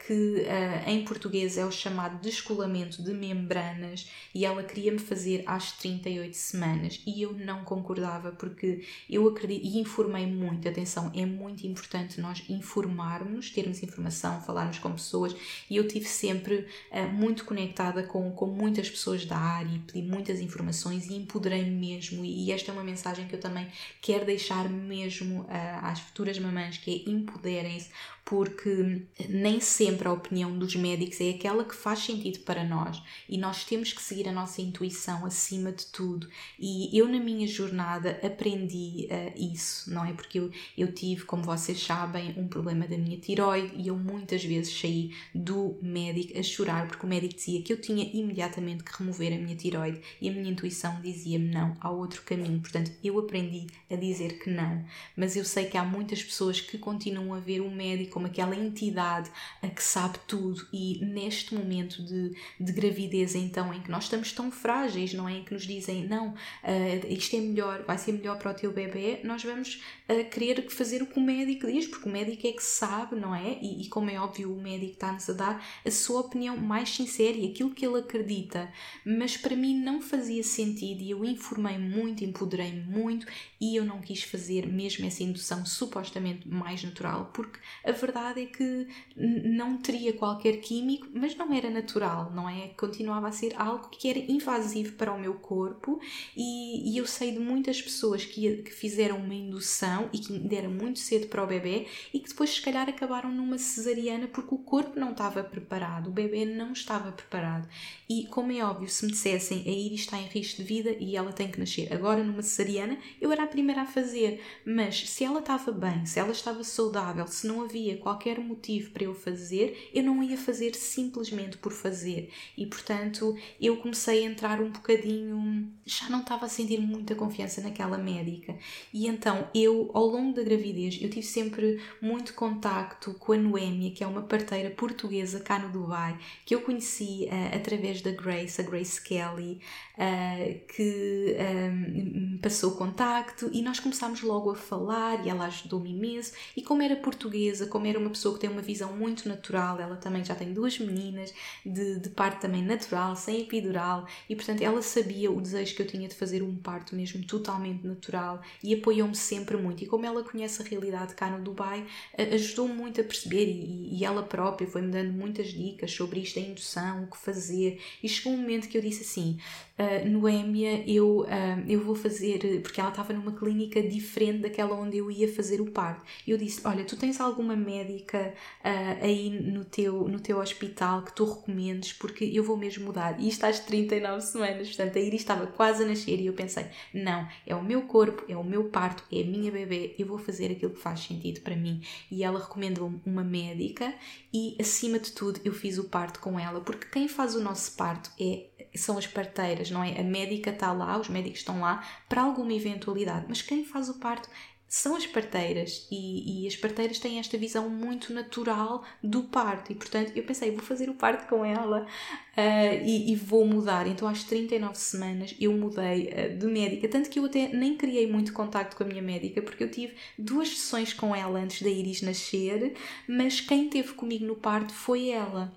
que uh, em português é o chamado descolamento de membranas e ela queria-me fazer às 38 semanas e eu não concordava porque eu acredito e informei muito, atenção, é muito importante nós informarmos, termos informação, falarmos com pessoas e eu tive sempre uh, muito conectada com, com muitas pessoas da área e pedi muitas informações e empoderei-me mesmo e, esta é uma mensagem que eu também quero deixar mesmo às futuras mamães que é empoderem-se porque nem sempre a opinião dos médicos é aquela que faz sentido para nós e nós temos que seguir a nossa intuição acima de tudo. E eu, na minha jornada, aprendi uh, isso, não é? Porque eu, eu tive, como vocês sabem, um problema da minha tiroide e eu muitas vezes saí do médico a chorar porque o médico dizia que eu tinha imediatamente que remover a minha tiroide e a minha intuição dizia-me não, há outro caminho. Portanto, eu aprendi a dizer que não. Mas eu sei que há muitas pessoas que continuam a ver o médico como aquela entidade a que sabe tudo e neste momento de, de gravidez então em que nós estamos tão frágeis, não é? Em que nos dizem não, uh, isto é melhor, vai ser melhor para o teu bebê, nós vamos uh, querer fazer o que o médico diz, porque o médico é que sabe, não é? E, e como é óbvio o médico está-nos a dar a sua opinião mais sincera e aquilo que ele acredita, mas para mim não fazia sentido e eu informei muito, empoderei muito e eu não quis fazer mesmo essa indução supostamente mais natural, porque a verdade verdade é que não teria qualquer químico, mas não era natural, não é? Continuava a ser algo que era invasivo para o meu corpo e, e eu sei de muitas pessoas que, que fizeram uma indução e que deram muito cedo para o bebê e que depois se calhar acabaram numa cesariana porque o corpo não estava preparado, o bebê não estava preparado. E como é óbvio, se me dissessem a Iris está em risco de vida e ela tem que nascer agora numa cesariana, eu era a primeira a fazer, mas se ela estava bem, se ela estava saudável, se não havia qualquer motivo para eu fazer, eu não ia fazer simplesmente por fazer. E portanto, eu comecei a entrar um bocadinho. Já não estava a sentir muita confiança naquela médica. E então, eu, ao longo da gravidez, eu tive sempre muito contacto com a Noémia, que é uma parteira portuguesa cá no Dubai, que eu conheci uh, através da Grace, a Grace Kelly, uh, que um, me passou contacto e nós começámos logo a falar e ela ajudou-me imenso. E como era portuguesa, como era uma pessoa que tem uma visão muito natural, ela também já tem duas meninas de, de parte também natural, sem epidural, e portanto ela sabia o desejo que eu tinha de fazer um parto mesmo totalmente natural e apoiou-me sempre muito. E como ela conhece a realidade cá no Dubai, ajudou-me muito a perceber e, e ela própria foi-me dando muitas dicas sobre isto, a indução, o que fazer. E chegou um momento que eu disse assim: uh, Noémia, eu, uh, eu vou fazer, porque ela estava numa clínica diferente daquela onde eu ia fazer o parto. E eu disse: Olha, tu tens alguma médica uh, aí no teu, no teu hospital que tu recomendes, porque eu vou mesmo mudar. E isto às 39 semanas, portanto a Iris estava quase a nascer e eu pensei: não, é o meu corpo, é o meu parto, é a minha bebê, eu vou fazer aquilo que faz sentido para mim. E ela recomendou uma médica e acima de tudo eu fiz o parto com ela, porque quem faz o nosso parto é são as parteiras, não é? A médica está lá, os médicos estão lá para alguma eventualidade, mas quem faz o parto são as parteiras e, e, as parteiras têm esta visão muito natural do parto e portanto eu pensei vou fazer o parto com ela uh, e, e, vou mudar. Então às 39 semanas eu mudei uh, de médica. Tanto que eu até nem criei muito contacto com a minha médica porque eu tive duas sessões com ela antes da Iris nascer mas quem teve comigo no parto foi ela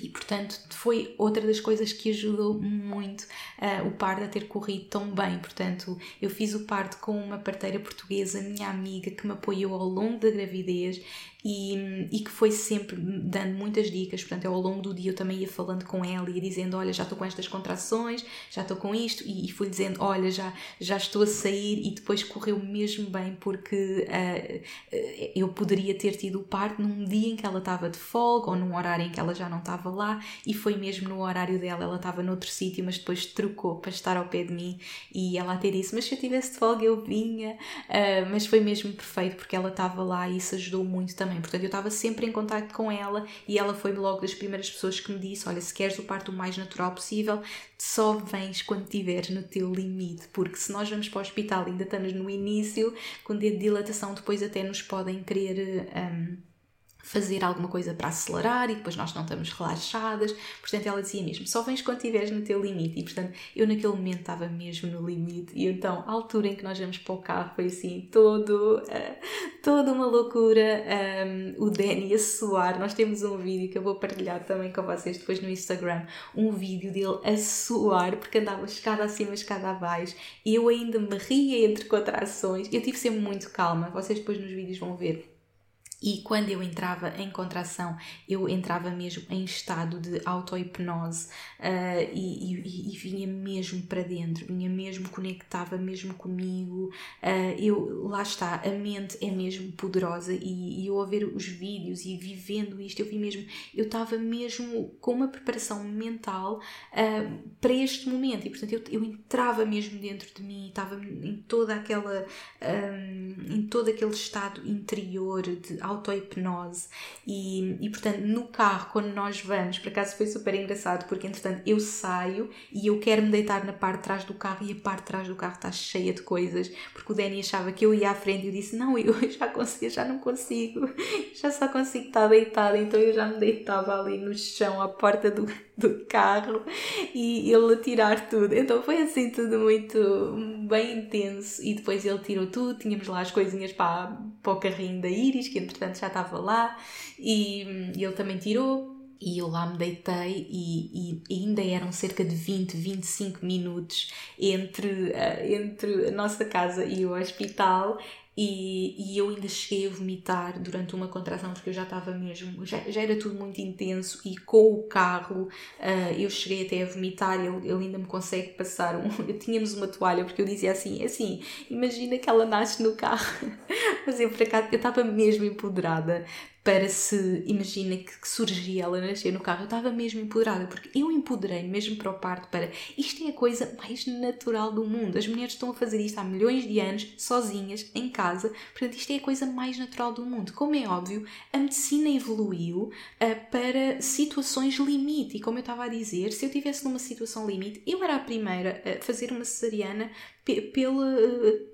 e portanto foi outra das coisas que ajudou muito uh, o parto a ter corrido tão bem. Portanto, eu fiz o parto com uma parteira portuguesa, minha amiga, que me apoiou ao longo da gravidez e, e que foi sempre dando muitas dicas. Portanto, ao longo do dia eu também ia falando com ela e dizendo: Olha, já estou com estas contrações, já estou com isto, e, e fui dizendo: Olha, já, já estou a sair. E depois correu mesmo bem, porque uh, eu poderia ter tido o parto num dia em que ela estava de folga ou num horário em que ela já não estava lá, e foi mesmo no horário dela. Ela estava noutro sítio, mas depois trocou para estar ao pé de mim. E ela até disse: Mas se eu tivesse de folga, eu vinha. Uh, mas foi mesmo perfeito, porque ela estava lá e isso ajudou muito também também. Portanto, eu estava sempre em contato com ela e ela foi logo das primeiras pessoas que me disse: Olha, se queres o parto o mais natural possível, só vens quando estiveres no teu limite, porque se nós vamos para o hospital ainda estamos no início, com dedo de dilatação, depois até nos podem querer. Um, fazer alguma coisa para acelerar e depois nós não estamos relaxadas. Portanto, ela dizia mesmo: só vens quando estiveres no teu limite. E portanto, eu naquele momento estava mesmo no limite. E então, a altura em que nós vamos para o carro foi assim, todo, uh, toda uma loucura. Um, o Danny a suar. Nós temos um vídeo que eu vou partilhar também com vocês depois no Instagram. Um vídeo dele a suar porque andava escada acima, escada abaixo. E eu ainda me ria entre contrações. Eu tive sempre muito calma. Vocês depois nos vídeos vão ver e quando eu entrava em contração, eu entrava mesmo em estado de auto-hipnose uh, e, e, e, vinha mesmo para dentro, vinha mesmo, conectava mesmo comigo. Uh, eu, lá está, a mente é mesmo poderosa e, e eu a ver os vídeos e vivendo isto, eu vi mesmo, eu estava mesmo com uma preparação mental uh, para este momento e portanto eu, eu entrava mesmo dentro de mim, estava em toda aquela, um, em todo aquele estado interior de auto-hipnose. E, e portanto no carro quando nós vamos, por acaso foi super engraçado porque entretanto eu saio e eu quero me deitar na parte de trás do carro e a parte de trás do carro está cheia de coisas porque o Danny achava que eu ia à frente e eu disse não, eu já consigo, já não consigo já só consigo estar deitada. Então eu já me deitava ali no chão à porta do, do carro e ele tirar tudo. Então foi assim tudo muito bem intenso. E depois ele tirou tudo, tínhamos lá as coisinhas para, para o carrinho da Iris que entretanto já estava lá e, ele também tirou. E eu lá me deitei e, e, ainda eram cerca de 20, 25 minutos entre, uh, entre a nossa casa e o hospital e, e eu ainda cheguei a vomitar durante uma contração porque eu já estava mesmo, já, já era tudo muito intenso e com o carro uh, eu cheguei até a vomitar, ele, ele ainda me consegue passar um, tínhamos uma toalha porque eu dizia assim, assim, imagina que ela nasce no carro, mas eu por acaso eu estava mesmo empoderada para se, imagina que, que surgia ela nascer no carro, eu estava mesmo empoderada, porque eu empoderei mesmo para o parto para isto é a coisa mais natural do mundo. As mulheres estão a fazer isto há milhões de anos, sozinhas, em casa, portanto, isto é a coisa mais natural do mundo. Como é óbvio, a medicina evoluiu uh, para situações limite, e como eu estava a dizer, se eu estivesse numa situação limite, eu era a primeira a fazer uma cesariana pela,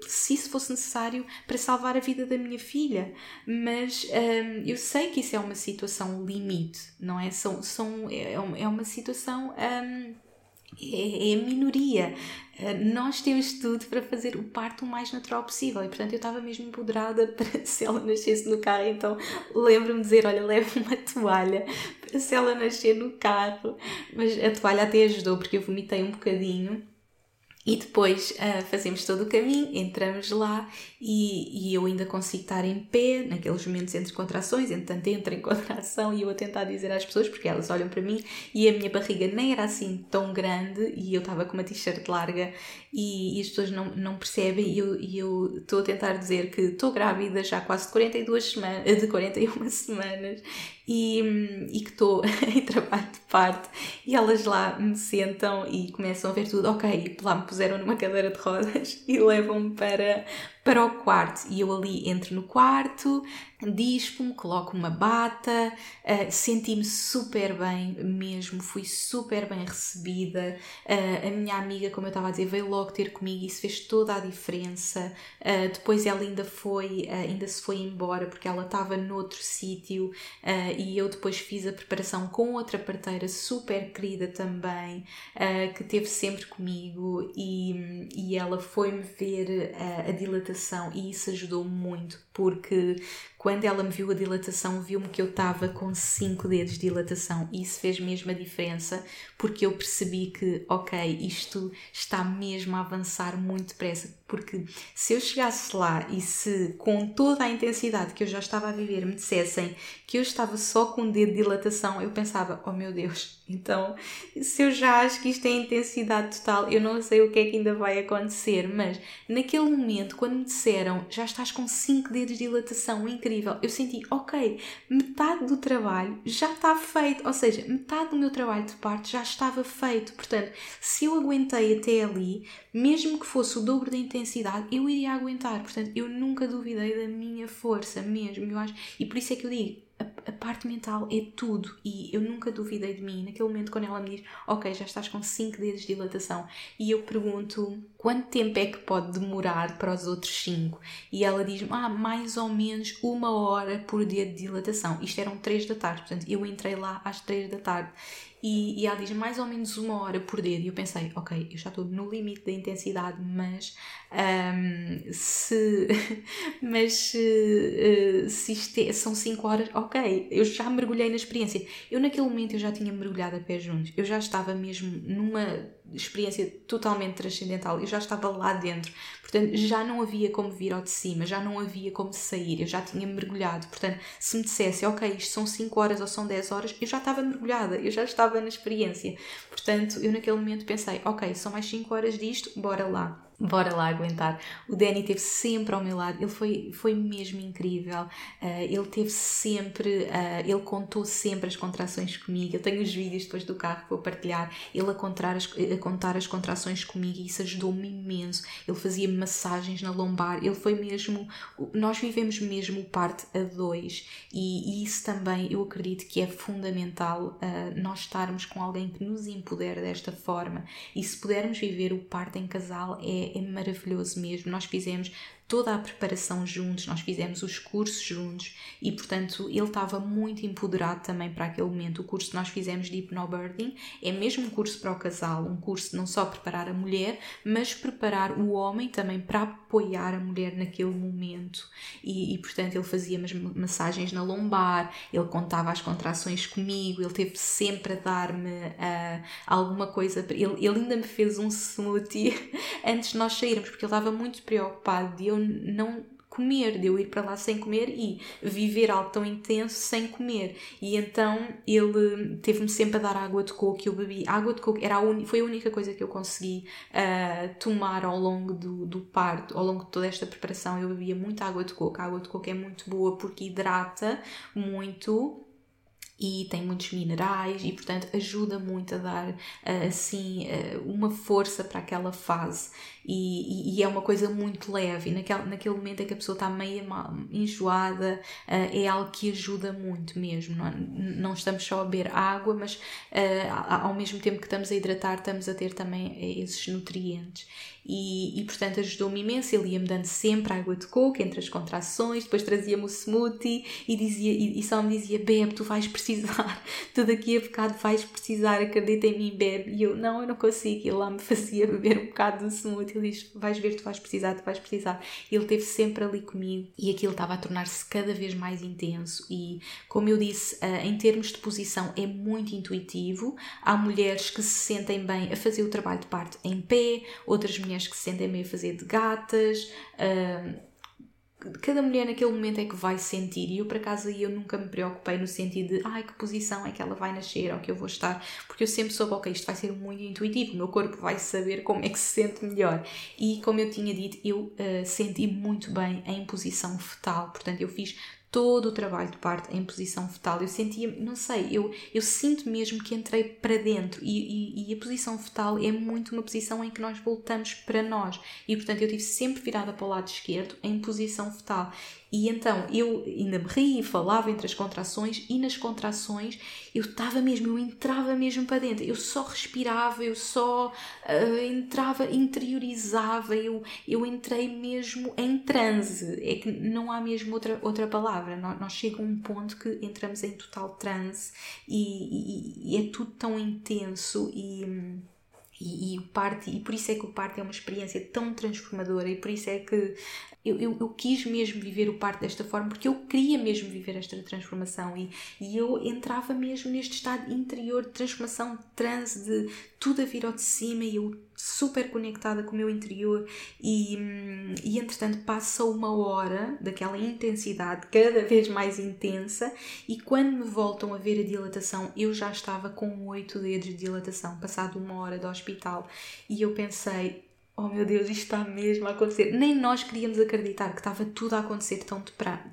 se isso fosse necessário para salvar a vida da minha filha. Mas um, eu sei que isso é uma situação limite, não é? São, são, é, é uma situação. Um, é, é, a minoria. Uh, nós temos tudo para fazer o parto o mais natural possível e, portanto, eu estava mesmo empoderada para se ela nascesse no carro. Então, lembro-me de dizer: Olha, leve uma toalha para se ela nascer no carro. Mas a toalha até ajudou porque eu vomitei um bocadinho e depois uh, fazemos todo o caminho, entramos lá e, e, eu ainda consigo estar em pé naqueles momentos entre contrações, entretanto entro em contração e eu a tentar dizer às pessoas, porque elas olham para mim e a minha barriga nem era assim tão grande e eu estava com uma t-shirt larga e, e, as pessoas não, não percebem e eu, estou a tentar dizer que estou grávida já quase de 42 semanas, de 41 semanas e, e que estou em trabalho de parto e elas lá me sentam e começam a ver tudo, ok, lá me puseram numa cadeira de rodas e levam-me para, para o quarto. E eu ali entro no quarto, dispo-me, coloco uma bata, uh, senti-me super bem mesmo, fui super bem recebida. Uh, a minha amiga, como eu estava a dizer, veio logo ter comigo isso fez toda a diferença. Uh, depois ela ainda foi, ainda se foi embora porque ela estava noutro sítio e eu depois fiz a preparação com outra parteira super querida também, que teve sempre comigo e, e ela foi-me ver a dilatação e isso ajudou muito porque quando ela me viu a dilatação, viu-me que eu estava com 5 dedos de dilatação e isso fez mesmo a diferença porque eu percebi que, ok, isto está mesmo a avançar muito depressa. Porque se eu chegasse lá e se com toda a intensidade que eu já estava a viver me dissessem que eu estava só com um dedo de dilatação, eu pensava, oh meu Deus, então se eu já acho que isto é intensidade total, eu não sei o que é que ainda vai acontecer. Mas naquele momento, quando me disseram já estás com 5 dedos de dilatação, incrível, eu senti, ok, metade do trabalho já está feito, ou seja, metade do meu trabalho de parto já estava feito. Portanto, se eu aguentei até ali, mesmo que fosse o dobro da intensidade, eu iria aguentar. Portanto, eu nunca duvidei da minha força mesmo, eu acho. E por isso é que eu digo, a parte mental é tudo e eu nunca duvidei de mim. Naquele momento, quando ela me diz, ok, já estás com 5 dedos de dilatação, e eu pergunto quanto tempo é que pode demorar para os outros 5? E ela diz-me, ah, mais ou menos uma hora por dia de dilatação. Isto eram 3 da tarde, portanto, eu entrei lá às 3 da tarde e, e ela diz mais ou menos uma hora por dedo. E eu pensei, ok, eu já estou no limite da intensidade, mas um, se, mas se, uh, se isto é, são 5 horas, ok, eu já mergulhei na experiência. Eu naquele momento eu já tinha mergulhado a pé juntos, eu já estava mesmo numa experiência totalmente transcendental, eu já estava lá dentro, portanto já não havia como vir ao de cima, já não havia como sair, eu já tinha mergulhado, portanto se me dissesse, ok, isto são 5 horas ou são 10 horas, eu já estava mergulhada, eu já estava na experiência, portanto eu naquele momento pensei, ok, são mais 5 horas disto, bora lá bora lá aguentar. O Danny esteve sempre ao meu lado, ele foi, foi mesmo incrível. Uh, ele teve sempre, uh, ele contou sempre as contrações comigo. Eu tenho os vídeos depois do carro que vou partilhar. Ele a contar as, a contar as contrações comigo e isso ajudou-me imenso. Ele fazia massagens na lombar. Ele foi mesmo. Nós vivemos mesmo parte a dois e, e isso também eu acredito que é fundamental uh, nós estarmos com alguém que nos empodera desta forma. E se pudermos viver o parto em casal, é é, maravilhoso mesmo. Nós fizemos toda a preparação juntos, nós fizemos os cursos juntos e, portanto, ele estava muito empoderado também para aquele momento. O curso que nós fizemos de Hypnobirthing é mesmo um curso para o casal, um curso não só preparar a mulher, mas preparar o homem também para apoiar a mulher naquele momento. E, e portanto, ele fazia massagens na lombar, ele contava as contrações comigo, ele teve sempre a dar-me uh, alguma coisa. Ele, ele ainda me fez um smoothie antes de nós sairmos, porque ele estava muito preocupado de eu não comer, de eu ir para lá sem comer e viver algo tão intenso sem comer. E então ele teve-me sempre a dar água de coco, eu bebi. água de coco era a un... foi a única coisa que eu consegui uh, tomar ao longo do, do parto, ao longo de toda esta preparação. Eu bebia muita água de coco. A água de coco é muito boa porque hidrata muito e tem muitos minerais e portanto ajuda muito a dar assim uma força para aquela fase e, e, é uma coisa muito leve. E naquele, naquele momento em que a pessoa está meio enjoada, uh, é algo que ajuda muito mesmo. Não, não estamos só a beber água, mas uh, ao mesmo tempo que estamos a hidratar, estamos a ter também esses nutrientes. E, e portanto ajudou-me imenso. Ele ia-me dando sempre água de coco entre as contrações, depois trazia-me o smoothie e, dizia, e, e, só me dizia: Bebe, tu vais precisar, tu daqui a bocado vais precisar, acredita em mim, bebe. E eu: Não, eu não consigo. E ele lá me fazia beber um bocado do smoothie ele diz: Vais ver, tu vais precisar, tu vais precisar. Ele esteve sempre ali comigo e aquilo estava a tornar-se cada vez mais intenso. E, como eu disse, eh, em termos de posição, é muito intuitivo. Há mulheres que se sentem bem a fazer o trabalho de parte em pé, outras mulheres que se sentem bem a fazer de gatas. Uh, cada mulher naquele momento é que vai sentir. E eu por acaso eu nunca me preocupei no sentido de ai que posição é que ela vai nascer ou que eu vou estar. Porque eu sempre soube ok isto vai ser muito intuitivo o meu corpo vai saber como é que se sente melhor. E como eu tinha dito eu uh, senti muito bem em posição fetal. Portanto eu fiz todo o trabalho de parte em posição fetal. Eu sentia, não sei, eu, eu sinto mesmo que entrei para dentro e, e, e, a posição fetal é muito uma posição em que nós voltamos para nós e, portanto, eu estive sempre virada para o lado esquerdo em posição fetal. E então eu ainda me ri, falava entre as contrações e nas contrações eu estava mesmo, eu entrava mesmo para dentro, eu só respirava, eu só uh, entrava, interiorizava, eu, eu entrei mesmo em transe. É que não há mesmo outra, outra palavra. Nós, nós chega um ponto que entramos em total transe e, e, e é tudo tão intenso e e, e, o parte, e por isso é que o parto é uma experiência tão transformadora e por isso é que eu, eu, eu, quis mesmo viver o parto desta forma porque eu queria mesmo viver esta transformação e, e eu entrava mesmo neste estado interior de transformação, de transe, de tudo a vir ao de cima e eu super conectada com o meu interior e, e entretanto passa uma hora daquela intensidade cada vez mais intensa e quando me voltam a ver a dilatação eu já estava com oito dedos de dilatação passado uma hora do hospital e eu pensei oh meu Deus, isto está mesmo a acontecer. Nem nós queríamos acreditar que estava tudo a acontecer tão,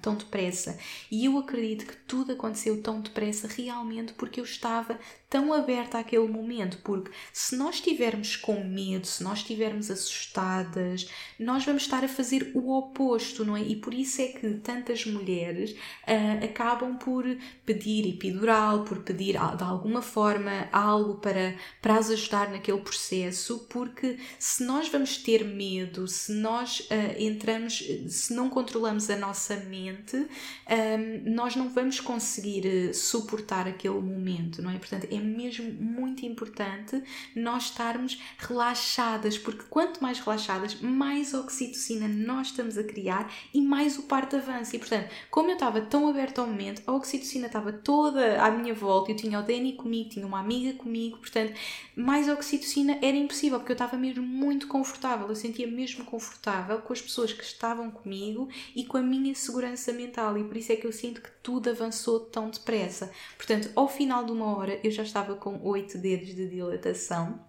tão depressa. E eu acredito que tudo aconteceu tão depressa realmente porque eu estava tão aberta àquele momento, porque se nós estivermos com medo, se nós estivermos assustadas, nós vamos estar a fazer o oposto, não é? E por isso é que tantas mulheres uh, acabam por pedir epidural, por pedir de alguma forma algo para, para as ajudar naquele processo, porque se nós vamos ter medo, se nós uh, entramos, se não controlamos a nossa mente, um, nós não vamos conseguir suportar aquele momento, não é? Portanto, é mesmo muito importante nós estarmos relaxadas, porque quanto mais relaxadas, mais oxitocina nós estamos a criar e mais o parto avança. E portanto, como eu estava tão aberta ao momento, a oxitocina estava toda à minha volta, eu tinha o Dani comigo, tinha uma amiga comigo, portanto, mais oxitocina era impossível, porque eu estava mesmo muito confortável, eu sentia mesmo confortável com as pessoas que estavam comigo e com a minha segurança mental, e por isso é que eu sinto que tudo avançou tão depressa. Portanto, ao final de uma hora eu já estava com oito dedos de dilatação.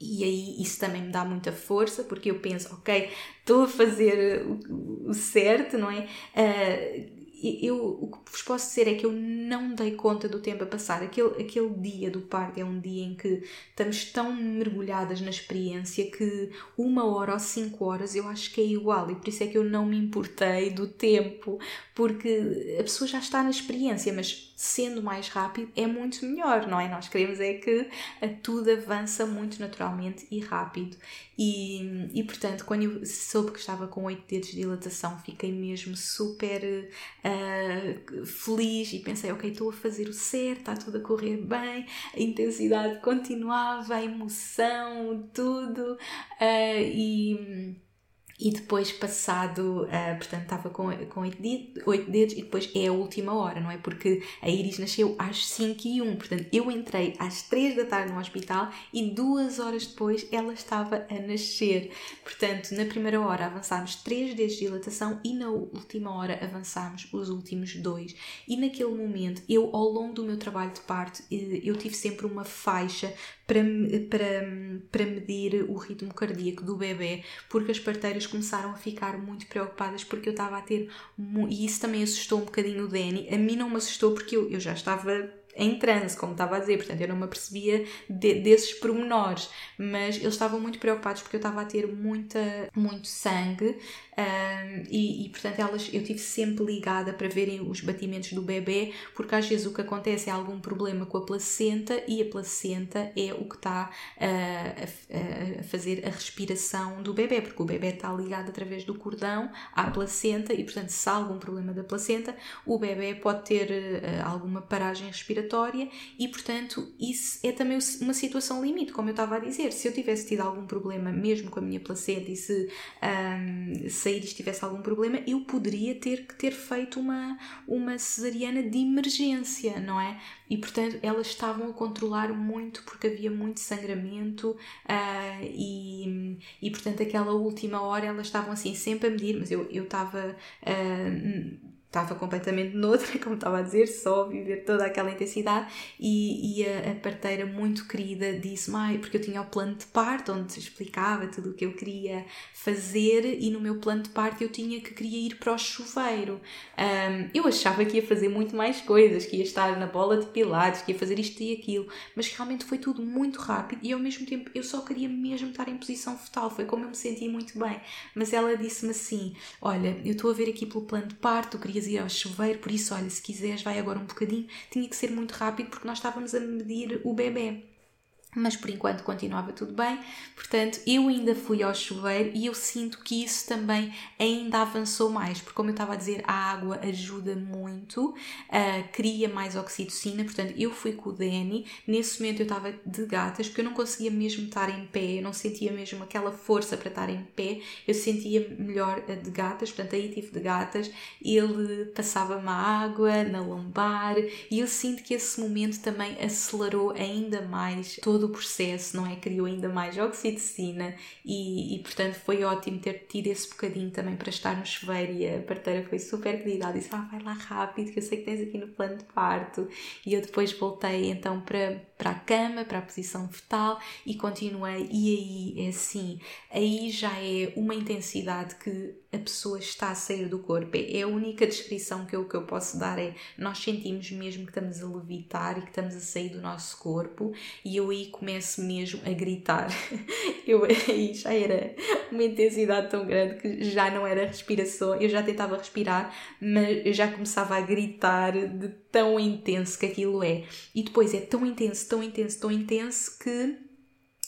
E aí isso também me dá muita força, porque eu penso, ok, estou a fazer o, certo, não é? Uh, eu, o que vos posso dizer é que eu não dei conta do tempo a passar. Aquele, aquele dia do parto é um dia em que estamos tão mergulhadas na experiência que uma hora ou cinco horas eu acho que é igual e por isso é que eu não me importei do tempo, porque a pessoa já está na experiência, mas sendo mais rápido é muito melhor, não é? Nós queremos é que tudo avança muito naturalmente e rápido. E, e portanto, quando eu soube que estava com 8 dedos de dilatação, fiquei mesmo super uh, feliz e pensei, ok, estou a fazer o certo, está tudo a correr bem, a intensidade continuava, a emoção, tudo. Uh, e e depois, passado, uh, portanto, estava com, com 8 dedos, dedos, e depois é a última hora, não é? Porque a Iris nasceu às 5 e 1, portanto, eu entrei às 3 da tarde no hospital e duas horas depois ela estava a nascer. Portanto, na primeira hora avançámos 3 dedos de dilatação e na última hora avançámos os últimos dois. E naquele momento, eu, ao longo do meu trabalho de parto, eh, eu tive sempre uma faixa para, para, para medir o ritmo cardíaco do bebê, porque as parteiras começaram a ficar muito preocupadas porque eu estava a ter. E isso também assustou um bocadinho o Danny. A mim não me assustou porque eu, eu já estava em transe, como estava a dizer, portanto eu não me apercebia de, desses pormenores, mas eles estavam muito preocupados porque eu estava a ter muita, muito sangue um, e, e, portanto elas, eu tive sempre ligada para verem os batimentos do bebê, porque às vezes o que acontece é algum problema com a placenta e a placenta é o que está uh, a, a, fazer a respiração do bebê, porque o bebê está ligado através do cordão à placenta e portanto se há algum problema da placenta, o bebê pode ter uh, alguma paragem respiratória e portanto isso é também uma situação limite, como eu estava a dizer, se eu tivesse tido algum problema mesmo com a minha placenta e se, um, sair e tivesse algum problema, eu poderia ter que ter feito uma, uma cesariana de emergência, não é? E portanto elas estavam a controlar muito porque havia muito sangramento uh, e, e portanto aquela última hora elas estavam assim sempre a medir, mas eu, eu estava. Uh, estava completamente noutra, como estava a dizer, só viver toda aquela intensidade. E, e a, a, parteira, muito querida, disse-me, porque eu tinha o plano de parto, onde explicava tudo o que eu queria fazer, e no meu plano de parto eu tinha que queria ir para o chuveiro. Um, eu achava que ia fazer muito mais coisas, que ia estar na bola de pilates, que ia fazer isto e aquilo, mas realmente foi tudo muito rápido e ao mesmo tempo eu só queria mesmo estar em posição fetal, foi como eu me senti muito bem. Mas ela disse-me assim: Olha, eu estou a ver aqui pelo plano de parto, queria ir ao chuveiro, por isso, olha, se quiseres, vai agora um bocadinho. Tinha que ser muito rápido porque nós estávamos a medir o bebê mas por enquanto continuava tudo bem. Portanto, eu ainda fui ao chuveiro e eu sinto que isso também ainda avançou mais, porque, como eu estava a dizer, a água ajuda muito, uh, cria mais oxitocina. Portanto, eu fui com o Danny. Nesse momento, eu estava de gatas, porque eu não conseguia mesmo estar em pé, eu não sentia mesmo aquela força para estar em pé. Eu sentia melhor de gatas, portanto, aí tive de gatas. Ele passava-me a água na lombar e eu sinto que esse momento também acelerou ainda mais todo todo o processo, não é? Criou ainda mais oxitocina e, e, portanto foi ótimo ter tido esse bocadinho também para estar no chuveiro e a parteira foi super querida, ela disse, ah, vai lá rápido que eu sei que tens aqui no plano de parto e eu depois voltei então para para a cama, para a posição fetal e continuei. E aí é assim, aí já é uma intensidade que a pessoa está a sair do corpo. É a única descrição que eu, que eu posso dar é nós sentimos mesmo que estamos a levitar e que estamos a sair do nosso corpo e eu aí começo mesmo a gritar. Eu aí já era uma intensidade tão grande que já não era respiração, eu já tentava respirar, mas eu já começava a gritar de tão intenso que aquilo é. E depois é tão intenso, tão intenso, tão intenso que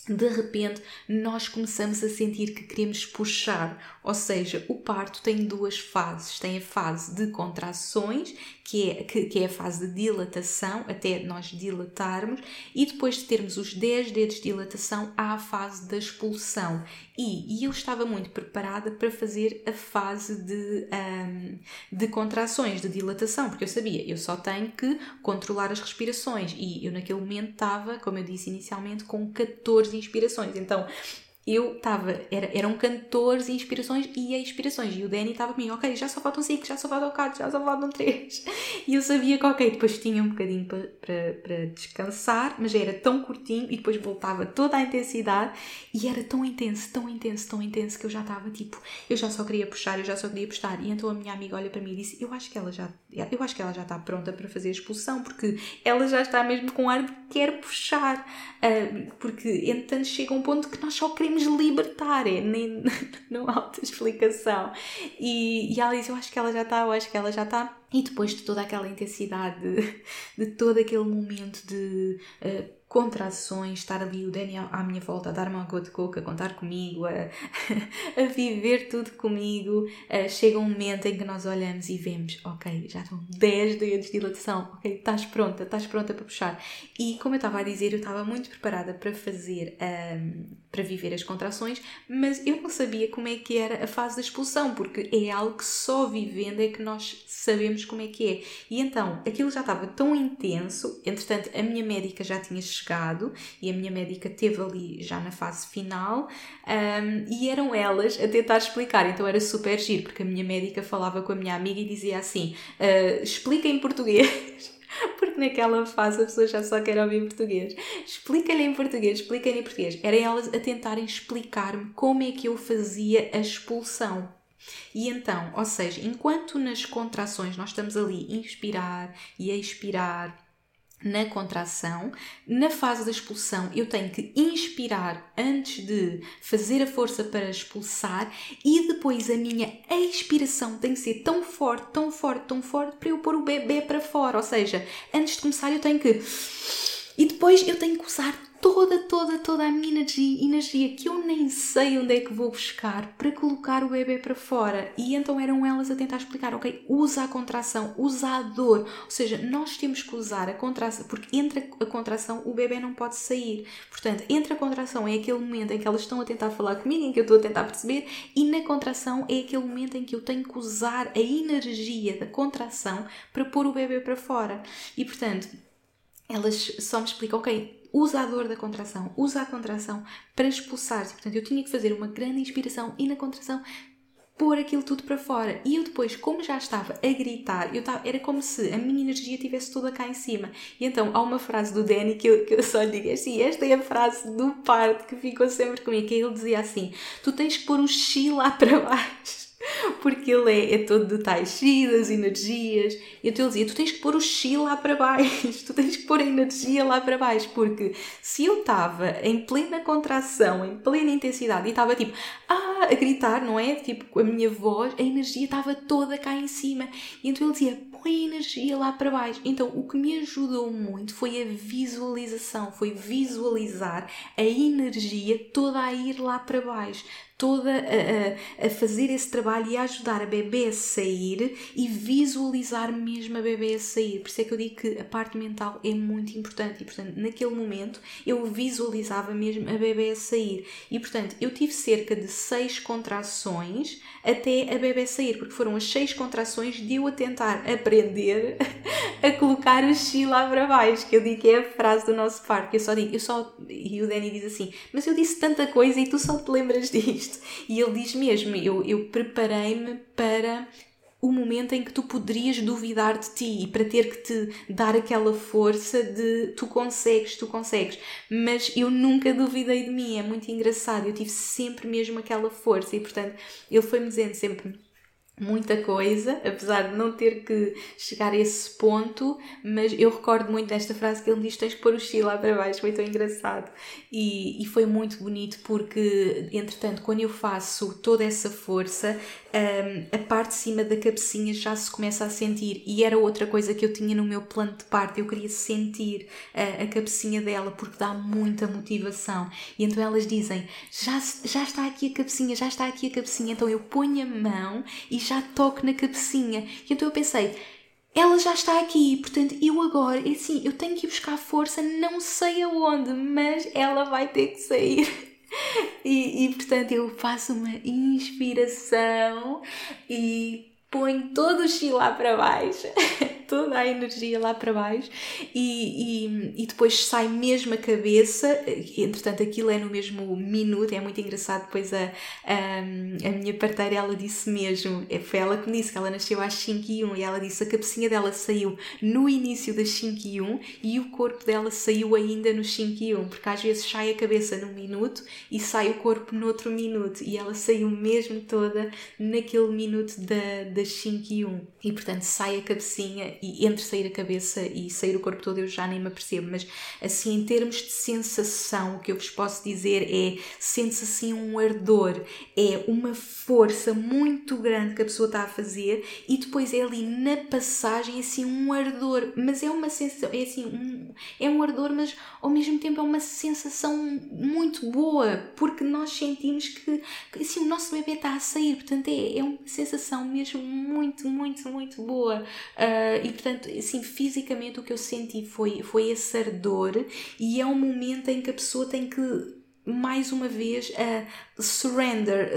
de repente nós começamos a sentir que queremos puxar, ou seja, o parto tem duas fases. Tem a fase de contrações, que é, que, que, é a fase de dilatação, até nós dilatarmos, e depois de termos os 10 dedos de dilatação, há a fase da expulsão. E, e eu estava muito preparada para fazer a fase de, um, de contrações, de dilatação, porque eu sabia, eu só tenho que controlar as respirações. E eu naquele momento estava, como eu disse inicialmente, com 14 inspirações. Então eu estava, era, eram cantores e inspirações e expirações. E o Danny estava comigo, ok, já só faltam 5, já só faltam 4, já só faltam 3. E eu sabia que, ok, depois tinha um bocadinho para, descansar, mas era tão curtinho e depois voltava toda a intensidade e era tão intenso, tão intenso, tão intenso que eu já estava tipo, eu já só queria puxar, eu já só queria puxar. E então a minha amiga olha para mim e disse, eu acho que ela já, eu acho que ela já está pronta para fazer a expulsão, porque ela já está mesmo com ar de quer puxar. Uh, porque, entretanto, chega um ponto que nós só queremos nos libertar, é, nem, não há outra explicação. E, e ela diz: Eu acho que ela já está, eu acho que ela já está. E depois de toda aquela intensidade, de, de todo aquele momento de uh, contrações, estar ali o Daniel à minha volta a dar-me uma gota de coco, a contar comigo, a, a viver tudo comigo, uh, chega um momento em que nós olhamos e vemos, ok, já estão 10 dedos de dilatação, ok, estás pronta, estás pronta para puxar. E como eu estava a dizer, eu estava muito preparada para fazer, um, para viver as contrações, mas eu não sabia como é que era a fase da expulsão, porque é algo que só vivendo é que nós sabemos como é que é. E então, aquilo já estava tão intenso, entretanto, a minha médica já tinha chegado e a minha médica teve ali já na fase final um, e eram elas a tentar explicar. Então era super giro, porque a minha médica falava com a minha amiga e dizia assim: uh, explica em português. Porque naquela fase a pessoa já só quer ouvir português. Explica-lhe em português, explica-lhe em português. Era elas a tentarem explicar-me como é que eu fazia a expulsão. E então, ou seja, enquanto nas contrações nós estamos ali inspirar e expirar na contração, na fase da expulsão eu tenho que inspirar antes de fazer a força para expulsar e depois a minha expiração tem que ser tão forte, tão forte, tão forte para eu pôr o bebê para fora. Ou seja, antes de começar eu tenho que e depois eu tenho que usar toda, toda, toda a minha energia, energia que eu nem sei onde é que vou buscar para colocar o bebê para fora. E então eram elas a tentar explicar, ok, usa a contração, usa a dor. Ou seja, nós temos que usar a contração, porque entre a contração o bebê não pode sair. Portanto, entre a contração é aquele momento em que elas estão a tentar falar comigo, em que eu estou a tentar perceber, e na contração é aquele momento em que eu tenho que usar a energia da contração para pôr o bebê para fora. E portanto, elas só me explicam, ok, usa a dor da contração, usa a contração para expulsar-se. Portanto, eu tinha que fazer uma grande inspiração e na contração pôr aquilo tudo para fora. E eu depois, como já estava a gritar, eu estava, era como se a minha energia estivesse toda cá em cima. E então há uma frase do Danny que eu, que eu só lhe digo assim: esta é a frase do parto que ficou sempre comigo, que ele dizia assim: tu tens que pôr o chi lá para baixo porque ele é, é todo de tai chi, das energias. E então ele dizia: tu tens que pôr o chi lá para baixo, tu tens que pôr a energia lá para baixo, porque se eu estava em plena contração, em plena intensidade, e estava tipo, ah, a gritar, não é? Tipo, com a minha voz, a energia estava toda cá em cima. E então ele dizia: põe a energia lá para baixo. Então o que me ajudou muito foi a visualização, foi visualizar a energia toda a ir lá para baixo toda a, a, a, fazer esse trabalho e a ajudar a bebê a sair e visualizar mesmo a bebê a sair. Por isso é que eu digo que a parte mental é muito importante e, portanto, naquele momento eu visualizava mesmo a bebê a sair. E, portanto, eu tive cerca de seis contrações até a bebê sair, porque foram as seis contrações de eu a tentar aprender a colocar o chi lá para baixo, que eu digo que é a frase do nosso parto, que eu só digo, eu só, e o Danny diz assim, mas eu disse tanta coisa e tu só te lembras disto isto. E ele diz mesmo: eu, eu preparei-me para o momento em que tu poderias duvidar de ti e para ter que te dar aquela força de tu consegues, tu consegues. Mas eu nunca duvidei de mim, é muito engraçado, eu tive sempre mesmo aquela força e portanto ele foi-me dizendo sempre muita coisa, apesar de não ter que chegar a esse ponto, mas eu recordo muito desta frase que ele diz: tens que pôr o chi lá para baixo, foi tão engraçado. E, e foi muito bonito porque, entretanto, quando eu faço toda essa força, um, a parte de cima da cabecinha já se começa a sentir. E era outra coisa que eu tinha no meu plano de parte, eu queria sentir a, a cabecinha dela porque dá muita motivação. E então elas dizem: já, já está aqui a cabecinha, já está aqui a cabecinha. Então eu ponho a mão e já toco na cabecinha. E então eu pensei, ela já está aqui, portanto eu agora, assim, eu tenho que ir buscar força, não sei aonde, mas ela vai ter que sair. E, e portanto eu faço uma inspiração e ponho todo o chi lá para baixo, toda a energia lá para baixo e, e, e, depois sai mesmo a cabeça, entretanto aquilo é no mesmo minuto, é muito engraçado, depois a, a, a minha parteira ela disse mesmo, é, foi ela que me disse que ela nasceu às 5 e 1 e ela disse a cabecinha dela saiu no início das 5 e 1 e o corpo dela saiu ainda nos 5 e 1, porque às vezes sai a cabeça num minuto e sai o corpo noutro minuto e ela saiu mesmo toda naquele minuto da das 5 e 1. E portanto sai a cabecinha e entre sair a cabeça e sair o corpo todo eu já nem me apercebo. Mas assim, em termos de sensação, o que eu vos posso dizer é: sente-se assim um ardor, é uma força muito grande que a pessoa está a fazer e depois é ali na passagem assim um ardor. Mas é uma sensação, é assim, um, é um ardor, mas ao mesmo tempo é uma sensação muito boa porque nós sentimos que, que assim, o nosso bebê está a sair. Portanto, é, é uma sensação mesmo muito, muito, muito boa. Uh, e portanto, assim, fisicamente o que eu senti foi, foi esse ardor, e é um momento em que a pessoa tem que mais uma vez uh, surrender,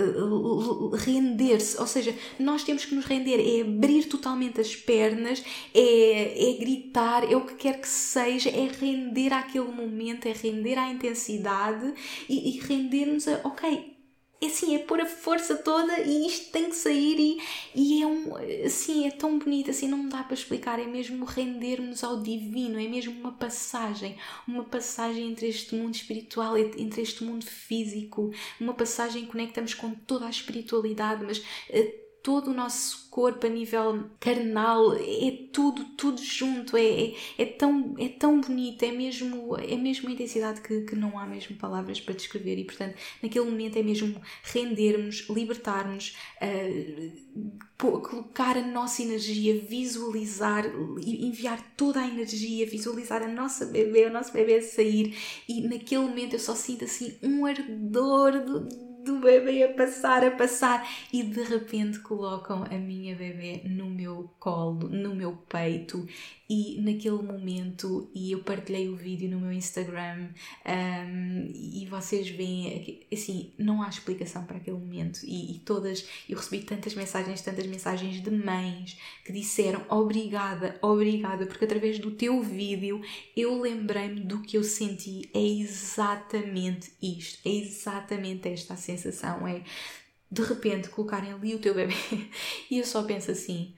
render-se, ou seja, nós temos que nos render, é abrir totalmente as pernas, é, é gritar, é o que quer que seja, é render àquele momento, é render à intensidade e, e render-nos a, ok, assim, é pôr a força toda e isto tem que sair e, e é um, assim, é tão bonito, assim, não dá para explicar, é mesmo rendermos ao divino, é mesmo uma passagem, uma passagem entre este mundo espiritual, entre este mundo físico, uma passagem que conectamos com toda a espiritualidade, mas uh, todo o nosso corpo a nível carnal, é tudo, tudo junto, é, é, é, tão, é tão bonito, é mesmo, é mesmo intensidade que, que não há mesmo palavras para descrever e, portanto, naquele momento é mesmo rendermos, libertarmos, uh, colocar a nossa energia, visualizar, enviar toda a energia, visualizar a nossa bebê, o nosso bebê sair e naquele momento eu só sinto assim um ardor do do bebê a passar, a passar e de repente colocam a minha bebê no meu colo, no meu peito e naquele momento, e eu partilhei o vídeo no meu Instagram um, e vocês veem, assim, não há explicação para aquele momento e, e, todas, eu recebi tantas mensagens, tantas mensagens de mães que disseram obrigada, obrigada, porque através do teu vídeo eu lembrei-me do que eu senti, é exatamente isto, é exatamente esta a sensação, é de repente colocarem ali o teu bebê. E eu só penso assim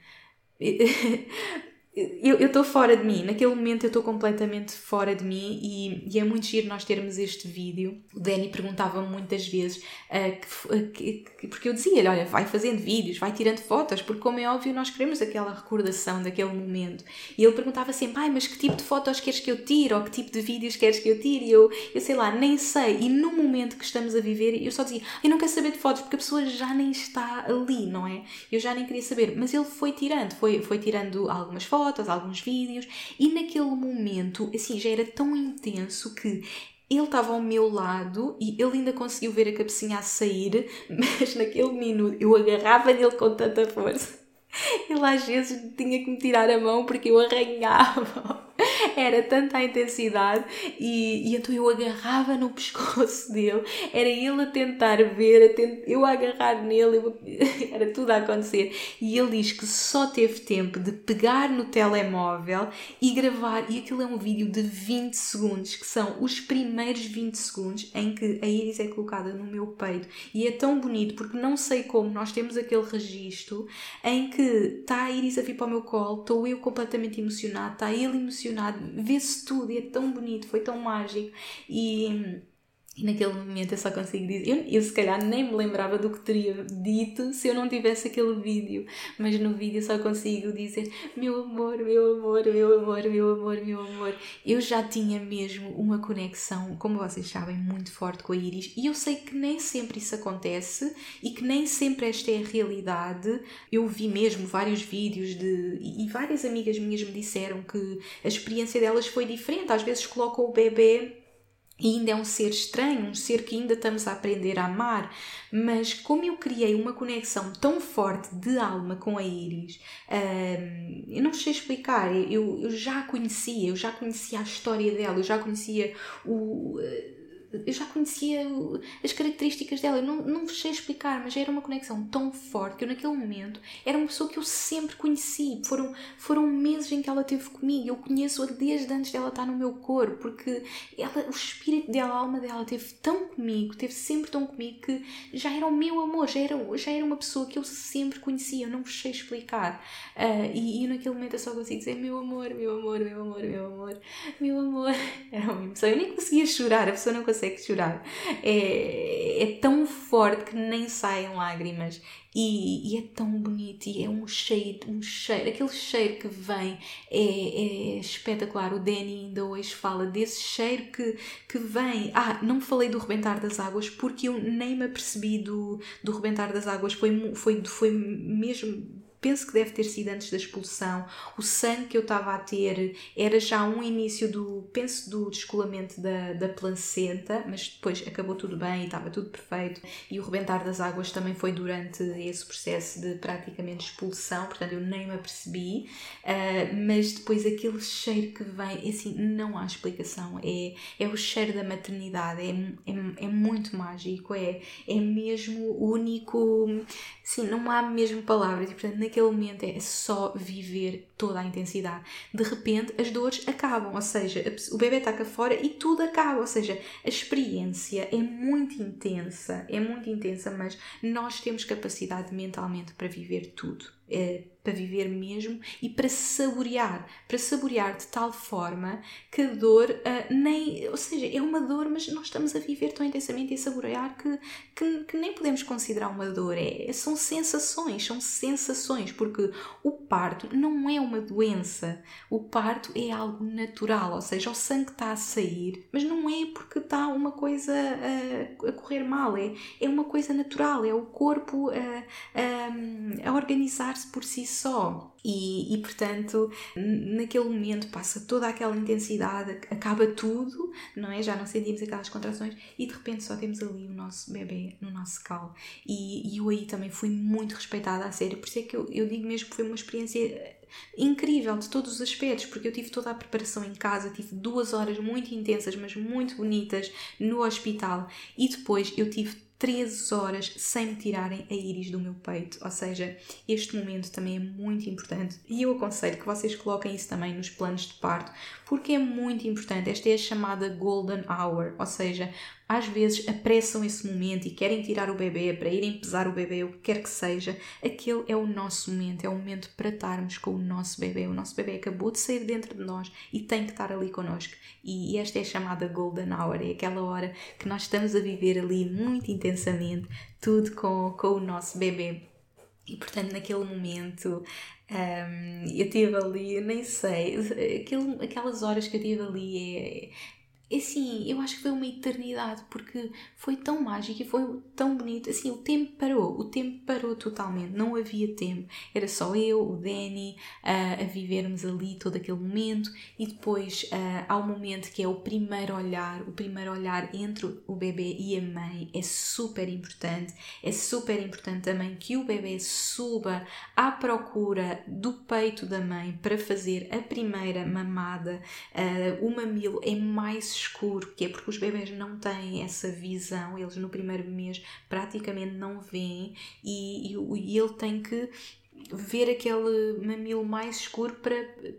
eu estou fora de mim, naquele momento eu estou completamente fora de mim e, e, é muito giro nós termos este vídeo. O Danny perguntava-me muitas vezes, uh, que, que, porque eu dizia-lhe: Olha, vai fazendo vídeos, vai tirando fotos, porque, como é óbvio, nós queremos aquela recordação daquele momento. E ele perguntava sempre: Pai, mas que tipo de fotos queres que eu tire? Ou que tipo de vídeos queres que eu tire? E eu, eu sei lá, nem sei. E no momento que estamos a viver, eu só dizia: Eu não quero saber de fotos, porque a pessoa já nem está ali, não é? Eu já nem queria saber. Mas ele foi tirando, foi, foi tirando algumas fotos fotos, alguns vídeos, e naquele momento, assim, já era tão intenso que ele estava ao meu lado e ele ainda conseguiu ver a cabecinha a sair, mas naquele minuto eu agarrava nele com tanta força. Ele às vezes tinha que me tirar a mão porque eu arranhava era tanta a intensidade e, e então eu agarrava no pescoço dele, era ele a tentar ver, a tent... eu a agarrar nele, eu... era tudo a acontecer. E ele diz que só teve tempo de pegar no telemóvel e gravar, e aquilo é um vídeo de 20 segundos, que são os primeiros 20 segundos em que a Iris é colocada no meu peito. E é tão bonito porque não sei como nós temos aquele registro em que está a Iris a vir para o meu colo, estou eu completamente emocionada, está ele emocionado, vê-se tudo e é tão bonito, foi tão mágico. E e naquele momento eu só consigo dizer. Eu, eu se calhar nem me lembrava do que teria dito se eu não tivesse aquele vídeo. Mas no vídeo só consigo dizer: Meu amor, meu amor, meu amor, meu amor, meu amor. Eu já tinha mesmo uma conexão, como vocês sabem, muito forte com a Iris. E eu sei que nem sempre isso acontece e que nem sempre esta é a realidade. Eu vi mesmo vários vídeos de. E várias amigas minhas me disseram que a experiência delas foi diferente. Às vezes colocam o bebê e ainda é um ser estranho, um ser que ainda estamos a aprender a amar, mas como eu criei uma conexão tão forte de alma com a Iris, eu não sei explicar, eu, eu já a conhecia, eu já conhecia a história dela, eu já conhecia o eu já conhecia as características dela, eu não, não vos sei explicar, mas era uma conexão tão forte que eu naquele momento era uma pessoa que eu sempre conheci. Foram, foram meses em que ela esteve comigo, eu conheço-a desde antes dela estar no meu corpo, porque ela, o espírito dela, a alma dela esteve tão comigo, esteve sempre tão comigo que já era o meu amor, já era, já era uma pessoa que eu sempre conhecia, eu não vos sei explicar. Uh, e, e naquele momento eu só consigo dizer meu amor, meu amor, meu amor, meu amor, meu amor. Era uma emoção, eu nem conseguia chorar, a pessoa não conseguia consegue chorar. É, é tão forte que nem saem lágrimas. E, e, é tão bonito e é um cheiro, um cheiro, aquele cheiro que vem é, é espetacular. O Danny ainda hoje fala desse cheiro que, que vem. Ah, não falei do rebentar das águas porque eu nem me apercebi do, do rebentar das águas. Foi, foi, foi mesmo penso que deve ter sido antes da expulsão. O sangue que eu estava a ter era já um início do, penso, do descolamento da, da placenta, mas depois acabou tudo bem e estava tudo perfeito. E o rebentar das águas também foi durante esse processo de praticamente expulsão, portanto eu nem me apercebi. Uh, mas depois aquele cheiro que vem, assim, não há explicação. É, é o cheiro da maternidade, é, é, é muito mágico, é, é mesmo único. Sim, não há mesmo palavras e portanto naquele momento é só viver toda a intensidade. De repente as dores acabam, ou seja, o bebê está cá fora e tudo acaba, ou seja, a experiência é muito intensa, é muito intensa, mas nós temos capacidade mentalmente para viver tudo. É, para viver mesmo e para saborear, para saborear de tal forma que a dor uh, nem, ou seja, é uma dor, mas nós estamos a viver tão intensamente e a saborear que, que, que nem podemos considerar uma dor. É, são sensações, são sensações, porque o parto não é uma doença, o parto é algo natural, ou seja, o sangue está a sair, mas não é porque está uma coisa a, a correr mal, é, é uma coisa natural, é o corpo a, a organizar-se por si só. E, e, portanto, naquele momento passa toda aquela intensidade, acaba tudo, não é? Já não sentimos aquelas contrações e de repente só temos ali o nosso bebê no nosso colo. E, e eu aí também fui muito respeitada a sério, por isso é que eu, eu digo mesmo que foi uma experiência incrível de todos os aspectos, porque eu tive toda a preparação em casa, tive duas horas muito intensas, mas muito bonitas no hospital e depois eu tive 13 horas sem me tirarem a íris do meu peito. Ou seja, este momento também é muito importante e eu aconselho que vocês coloquem isso também nos planos de parto, porque é muito importante. Esta é a chamada Golden Hour, ou seja, às vezes apressam esse momento e querem tirar o bebê para irem pesar o bebê, o que quer que seja, aquele é o nosso momento, é o momento para estarmos com o nosso bebê. O nosso bebê acabou de sair dentro de nós e tem que estar ali connosco. E esta é a chamada Golden Hour, é aquela hora que nós estamos a viver ali muito intensamente, tudo com, com o nosso bebê. E portanto, naquele momento, um, eu tive ali, nem sei, aquilo, aquelas horas que eu tive ali é, assim, eu acho que foi uma eternidade porque foi tão mágico e foi tão bonito. Assim, o tempo parou, o tempo parou totalmente, não havia tempo. Era só eu, o Danny, a vivermos ali todo aquele momento e depois uh, há um momento que é o primeiro olhar, o primeiro olhar entre o bebê e a mãe é super importante. É super importante também que o bebê suba à procura do peito da mãe para fazer a primeira mamada. Uh, o mamilo é mais escuro, que é porque os bebés não têm essa visão, eles no primeiro mês praticamente não veem e, e, e ele tem que ver aquele mamilo mais escuro para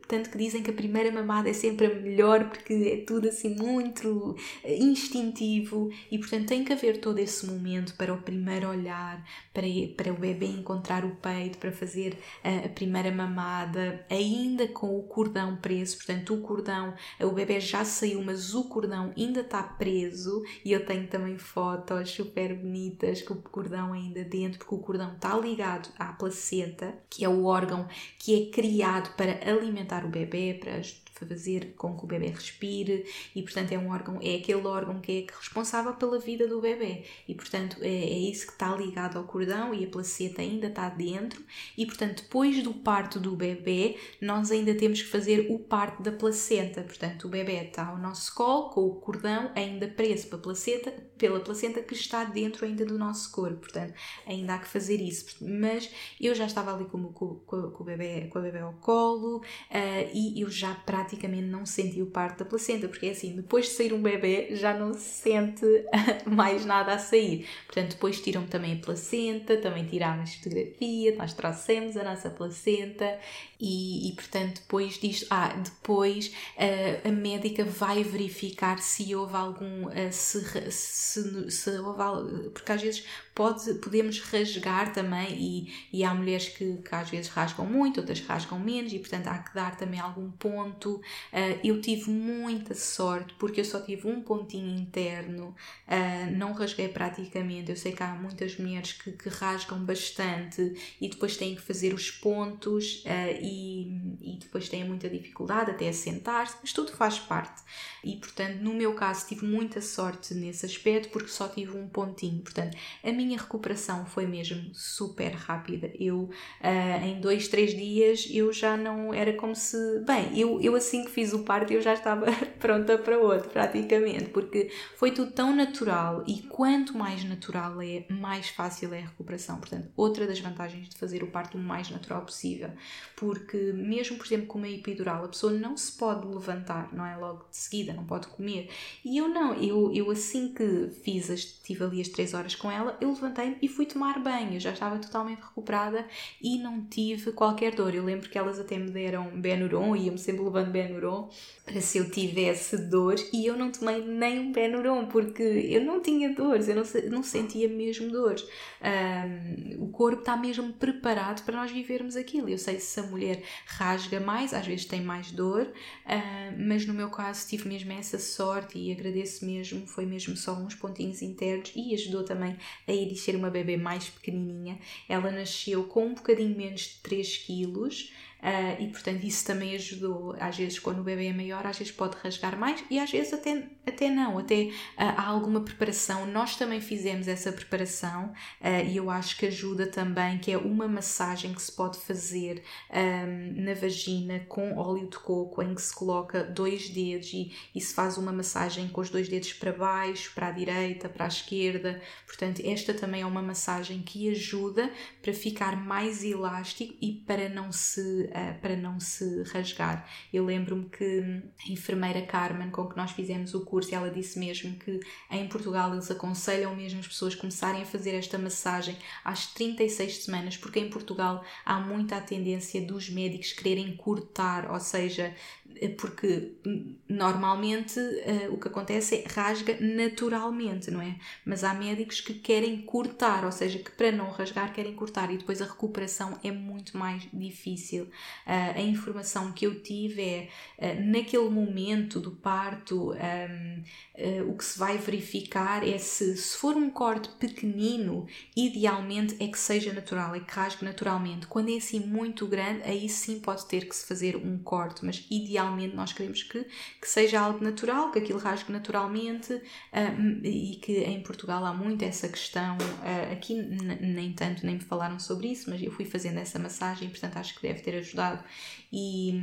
tanto que dizem que a primeira mamada é sempre a melhor porque é tudo assim muito instintivo e portanto tem que haver todo esse momento para o primeiro olhar para, para o bebê encontrar o peito para fazer a, a primeira mamada ainda com o cordão preso. Portanto o cordão o bebê já saiu mas o cordão ainda está preso e eu tenho também fotos super bonitas com o cordão ainda dentro porque o cordão está ligado à placenta que é o órgão que é criado para alimentar o bebê, para fazer com que o bebê respire e portanto é um órgão, é aquele órgão que é responsável pela vida do bebê. E portanto é, é isso que está ligado ao cordão e a placenta ainda está dentro. E portanto depois do parto do bebê nós ainda temos que fazer o parto da placenta, portanto o bebê está ao nosso colo com o cordão ainda preso pela placenta, pela placenta que está dentro ainda do nosso corpo, portanto ainda há que fazer isso, mas eu já estava ali com, com, com, com o, bebê, com o bebê ao colo uh, e eu já praticamente praticamente não senti o parto da placenta, porque é assim, depois de sair um bebê já não se sente mais nada a sair. Portanto, depois tiram também a placenta, também tirámos fotografia, nós trouxemos a nossa placenta e, e portanto, depois disto, ah, depois uh, a médica vai verificar se houve algum, uh, se, se, se houve, porque às vezes pode, podemos rasgar também e, e há mulheres que, que às vezes rasgam muito, outras rasgam menos e portanto há que dar também algum ponto. Uh, eu tive muita sorte porque eu só tive um pontinho interno, não rasguei praticamente. Eu sei que há muitas mulheres que, que rasgam bastante e depois têm que fazer os pontos e e, depois têm muita dificuldade até a sentar-se, mas tudo faz parte. E portanto, no meu caso, tive muita sorte nesse aspecto porque só tive um pontinho. Portanto, a minha recuperação foi mesmo super rápida. Eu, uh, em dois, três dias, eu já não era como se. Bem, eu, eu assim que fiz o parto, eu já estava pronta para outro, praticamente, porque foi tudo tão natural e quanto mais natural é, mais fácil é a recuperação. Portanto, outra das vantagens de fazer o parto o mais natural possível, porque porque mesmo, por exemplo, com uma epidural, a pessoa não se pode levantar, não é? Logo de seguida, não pode comer. E eu não, eu, eu assim que fiz, as, tive ali as 3 horas com ela, eu levantei-me e fui tomar banho. Eu já estava totalmente recuperada e não tive qualquer dor. Eu lembro que elas até me deram Benuron, iam-me sempre levando Benuron para se eu tivesse dor e eu não tomei nem um Benuron porque eu não tinha dores, eu não, não sentia mesmo dores. Um, o corpo está mesmo preparado para nós vivermos aquilo. Eu sei se a mulher mulher rasga mais, às vezes tem mais dor, uh, mas no meu caso tive mesmo essa sorte e agradeço mesmo, foi mesmo só uns pontinhos internos e ajudou também a Iris ser uma bebê mais pequenininha. Ela nasceu com um bocadinho menos de 3 quilos, Uh, e portanto isso também ajudou. Às vezes, quando o bebê é maior, às vezes pode rasgar mais e às vezes até, até não, até uh, há alguma preparação. Nós também fizemos essa preparação uh, e eu acho que ajuda também, que é uma massagem que se pode fazer um, na vagina com óleo de coco, em que se coloca dois dedos e, e se faz uma massagem com os dois dedos para baixo, para a direita, para a esquerda. Portanto, esta também é uma massagem que ajuda para ficar mais elástico e para não se uh, para não se rasgar. Eu lembro-me que a enfermeira Carmen, com que nós fizemos o curso, ela disse mesmo que em Portugal eles aconselham mesmo as pessoas começarem a fazer esta massagem às 36 semanas, porque em Portugal há muita tendência dos médicos quererem cortar, ou seja, porque normalmente uh, o que acontece é rasga naturalmente, não é? Mas há médicos que querem cortar, ou seja, que para não rasgar querem cortar e depois a recuperação é muito mais difícil. Uh, a informação que eu tive é uh, naquele momento do parto, um, o que se vai verificar é se, se for um corte pequenino, idealmente é que seja natural, é que rasgue naturalmente. Quando é assim muito grande, aí sim pode ter que se fazer um corte, mas idealmente realmente nós queremos que, que seja algo natural, que aquilo rasgue naturalmente uh, e que em Portugal há muito essa questão. Uh, aqui nem tanto, nem me falaram sobre isso, mas eu fui fazendo essa massagem, portanto acho que deve ter ajudado. E.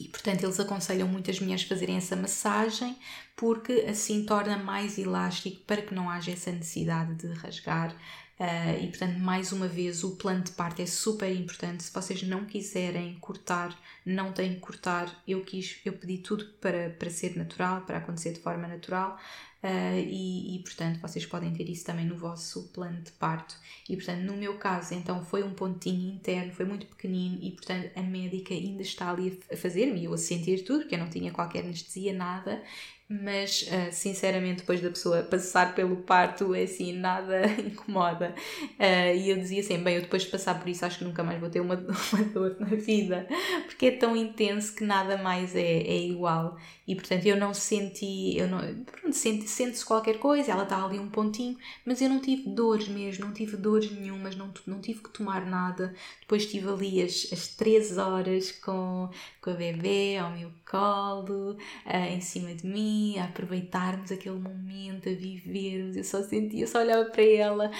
E portanto eles aconselham muitas mulheres fazerem essa massagem porque assim torna mais elástico para que não haja essa necessidade de rasgar Uh, e portanto, mais uma vez, o plano de parto é super importante. Se vocês não quiserem cortar, não têm que cortar. Eu quis, eu pedi tudo para, para ser natural, para acontecer de forma natural. Uh, e, e, portanto vocês podem ter isso também no vosso plano de parto. E portanto, no meu caso, então foi um pontinho interno, foi muito pequenino e portanto a médica ainda está ali a fazer-me, eu a sentir tudo, porque eu não tinha qualquer anestesia, nada, mas uh, sinceramente depois da pessoa passar pelo parto é assim nada incomoda. Uh, e eu dizia assim bem eu depois de passar por isso acho que nunca mais vou ter uma, uma dor na vida. Porque é tão intenso que nada mais é, é igual. E portanto eu não senti eu não pronto sente, sente-se qualquer coisa ela está ali um pontinho mas eu não tive dores mesmo não tive dores nenhumas não, não tive que tomar nada. Depois estive ali as, as 3 horas com, com a bebê ao meu colo uh, em cima de mim a aproveitarmos aquele momento, a vivermos. Eu só sentia, só olhava para ela.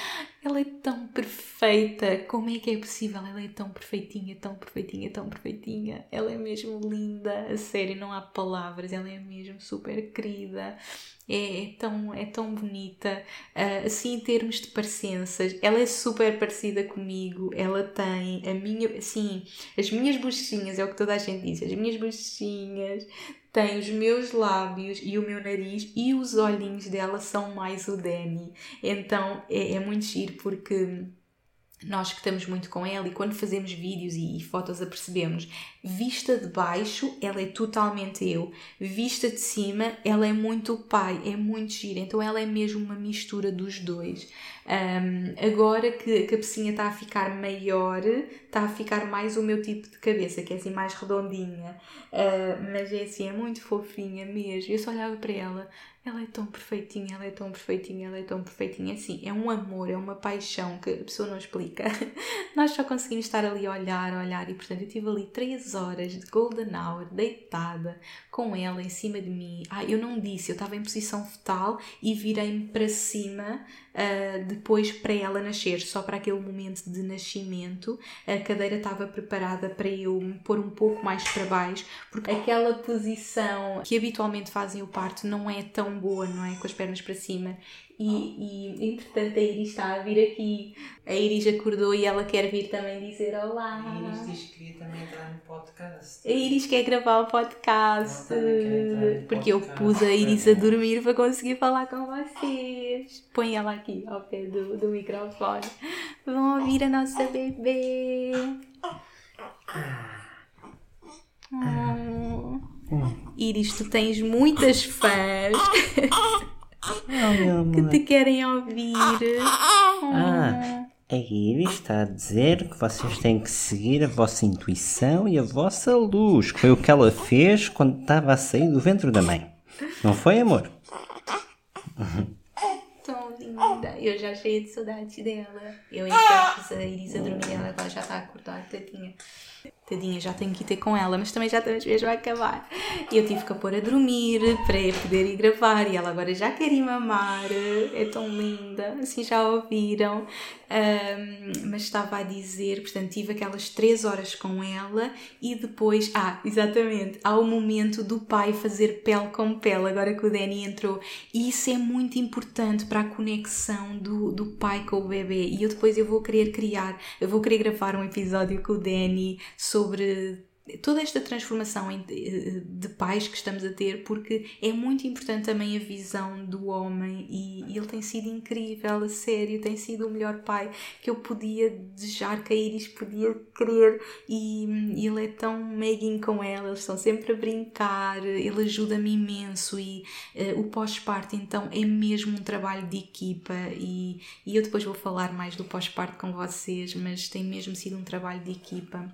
Ela é tão perfeita. Como é que é possível? Ela é tão perfeitinha, tão perfeitinha, tão perfeitinha. Ela é mesmo linda, a sério, não há palavras. Ela é mesmo super querida. É, é, tão, é tão bonita. Uh, assim, em termos de parecenças, ela é super parecida comigo. Ela tem a minha, assim, as minhas bochechinhas, é o que toda a gente diz, as minhas bochechinhas tem os meus lábios e o meu nariz e os olhinhos dela são mais o Danny. Então é, é muito giro porque nós que estamos muito com ela e quando fazemos vídeos e, fotos apercebemos, vista de baixo ela é totalmente eu, vista de cima ela é muito o pai, é muito gira, então ela é mesmo uma mistura dos dois. Um, agora que, a pecinha está a ficar maior, está a ficar mais o meu tipo de cabeça, que é assim mais redondinha, uh, mas é assim, é muito fofinha mesmo. Eu só olhava para ela, ela é tão perfeitinha, ela é tão perfeitinha, ela é tão perfeitinha. Assim, é um amor, é uma paixão que a pessoa não explica. Nós só conseguimos estar ali a olhar, a olhar, e portanto eu tive ali 3 horas de golden hour, deitada, com ela em cima de mim. Ah, eu não disse, eu estava em posição fetal e virei-me para cima uh, depois para ela nascer, só para aquele momento de nascimento. A cadeira estava preparada para eu me pôr um pouco mais para baixo, porque aquela posição que habitualmente fazem o parto não é tão boa, não é? Com as pernas para cima. E, e entretanto a Iris está a vir aqui. A Iris acordou e ela quer vir também dizer olá. A Iris diz que queria também entrar no podcast. A Iris quer gravar o podcast. Porque eu pus a Iris a dormir para conseguir falar com vocês. Põe ela aqui ao pé do, do microfone. Vão ouvir a nossa bebê. Oh. Iris, tu tens muitas fãs. Oh, que te querem ouvir. Ah, a Iris está a dizer que vocês têm que seguir a vossa intuição e a vossa luz, que foi o que ela fez quando estava a sair do ventre da mãe. Não foi, amor? Tão linda. Eu já cheia de saudade dela. Eu enquanto a Iris a dormir, ela já está acordada, tadinha. Tadinha, já tenho que ir ter com ela, mas também já estamos mesmo a acabar. E eu tive que a pôr a dormir para poder ir gravar. E ela agora já quer ir mamar. É tão linda. Assim já ouviram. Um, mas estava a dizer, portanto, tive aquelas três horas com ela e depois, ah, exatamente, há o momento do pai fazer pele com pele, agora que o Danny entrou. E isso é muito importante para a conexão do, do pai com o bebê. E eu depois eu vou querer criar, eu vou querer gravar um episódio com o Danny sobre toda esta transformação de pais que estamos a ter, porque é muito importante também a visão do homem e ele tem sido incrível, a sério, tem sido o melhor pai que eu podia desejar, que a Iris podia querer e, ele é tão meiguinho com ela, eles estão sempre a brincar, ele ajuda-me imenso e uh, o pós-parto então é mesmo um trabalho de equipa e, e eu depois vou falar mais do pós-parto com vocês, mas tem mesmo sido um trabalho de equipa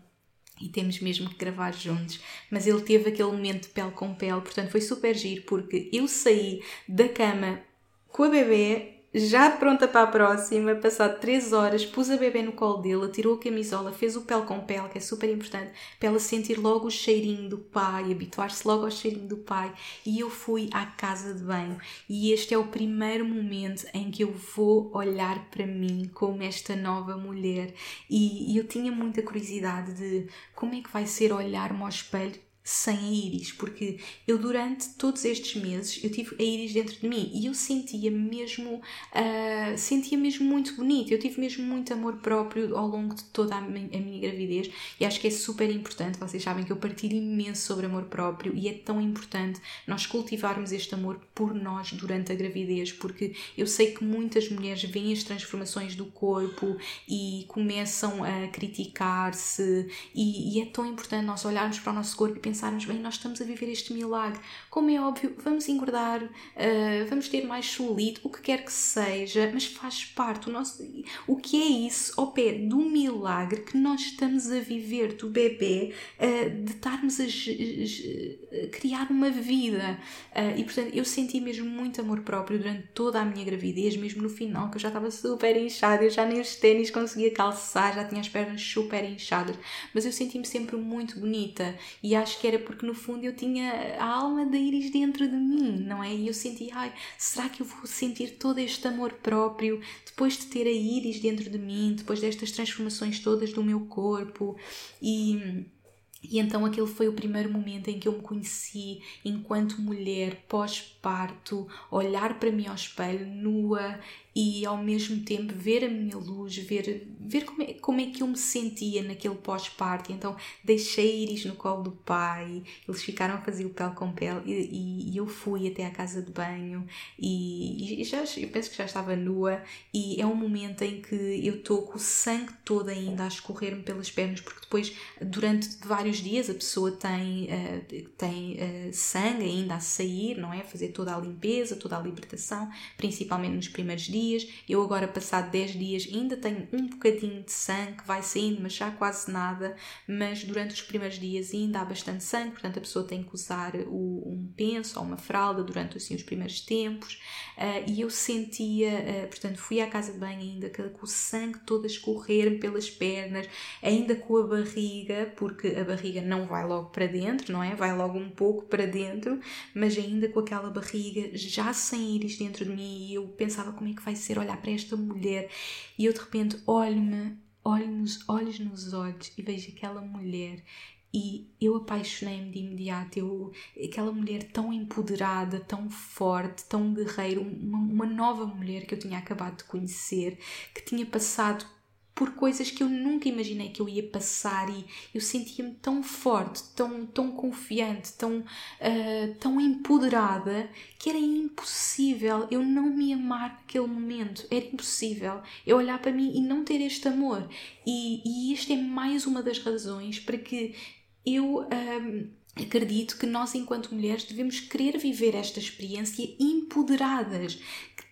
e temos mesmo que gravar juntos. Mas ele teve aquele momento pele com pele, portanto foi super giro, porque eu saí da cama com a bebê já pronta para a próxima, passado 3 horas, pus a bebê no colo dele, tirou a camisola, fez o pele com pele, que é super importante, para ela sentir logo o cheirinho do pai, habituar-se logo ao cheirinho do pai. E eu fui à casa de banho. E este é o primeiro momento em que eu vou olhar para mim como esta nova mulher. E, eu tinha muita curiosidade de como é que vai ser olhar-me ao espelho sem a íris, porque eu durante todos estes meses eu tive a íris dentro de mim e eu sentia mesmo uh, sentia mesmo muito bonito, eu tive mesmo muito amor próprio ao longo de toda a minha, gravidez e acho que é super importante, vocês sabem que eu partilho imenso sobre amor próprio e é tão importante nós cultivarmos este amor por nós durante a gravidez, porque eu sei que muitas mulheres veem as transformações do corpo e começam a criticar-se e, e é tão importante nós olharmos para o nosso corpo e pensarmos, bem, nós estamos a viver este milagre. Como é óbvio, vamos engordar, uh, vamos ter mais celulite, o que quer que seja, mas faz parte. O, nosso, o que é isso ao pé do milagre que nós estamos a viver do bebê, uh, de estarmos a, a, criar uma vida. Uh, e portanto, eu senti mesmo muito amor próprio durante toda a minha gravidez, mesmo no final, que eu já estava super inchada, eu já nem os ténis conseguia calçar, já tinha as pernas super inchadas, mas eu senti-me sempre muito bonita e acho que que era porque no fundo eu tinha a alma da Iris dentro de mim, não é? E eu senti, ai, será que eu vou sentir todo este amor próprio depois de ter a Iris dentro de mim, depois destas transformações todas do meu corpo? E. E então aquele foi o primeiro momento em que eu me conheci enquanto mulher pós-parto, olhar para mim ao espelho, nua e ao mesmo tempo ver a minha luz, ver, ver como, é, como é que eu me sentia naquele pós-parto. Então deixei Iris no colo do pai, eles ficaram a fazer o pele com pele e, e eu fui até à casa de banho e, e, já, eu penso que já estava nua e é um momento em que eu estou com o sangue todo ainda a escorrer-me pelas pernas porque depois durante vários dias a pessoa tem, uh, tem uh, sangue ainda a sair, não é? Fazer toda a limpeza, toda a libertação, principalmente nos primeiros dias dias. Eu agora, passado 10 dias, ainda tenho um bocadinho de sangue que vai saindo, mas já quase nada. Mas durante os primeiros dias ainda há bastante sangue, portanto a pessoa tem que usar o, um penso ou uma fralda durante assim, os primeiros tempos. Uh, e eu sentia, uh, portanto, fui à casa de banho ainda com o sangue todo a escorrer pelas pernas, ainda com a barriga, porque a barriga não vai logo para dentro, não é? Vai logo um pouco para dentro, mas ainda com aquela barriga já sem íris dentro de mim e eu pensava como é que vai vai ser olhar para esta mulher e eu de repente olho-me, olho nos olhos nos olhos e vejo aquela mulher e eu apaixonei-me de imediato. Eu, aquela mulher tão empoderada, tão forte, tão guerreira, uma, uma nova mulher que eu tinha acabado de conhecer, que tinha passado por coisas que eu nunca imaginei que eu ia passar e eu sentia-me tão forte, tão, tão confiante, tão, uh, tão empoderada que era impossível eu não me amar naquele momento. Era impossível eu olhar para mim e não ter este amor. E, e esta é mais uma das razões para que eu. Um, ah, acredito que nós, enquanto mulheres, devemos querer viver esta experiência empoderadas,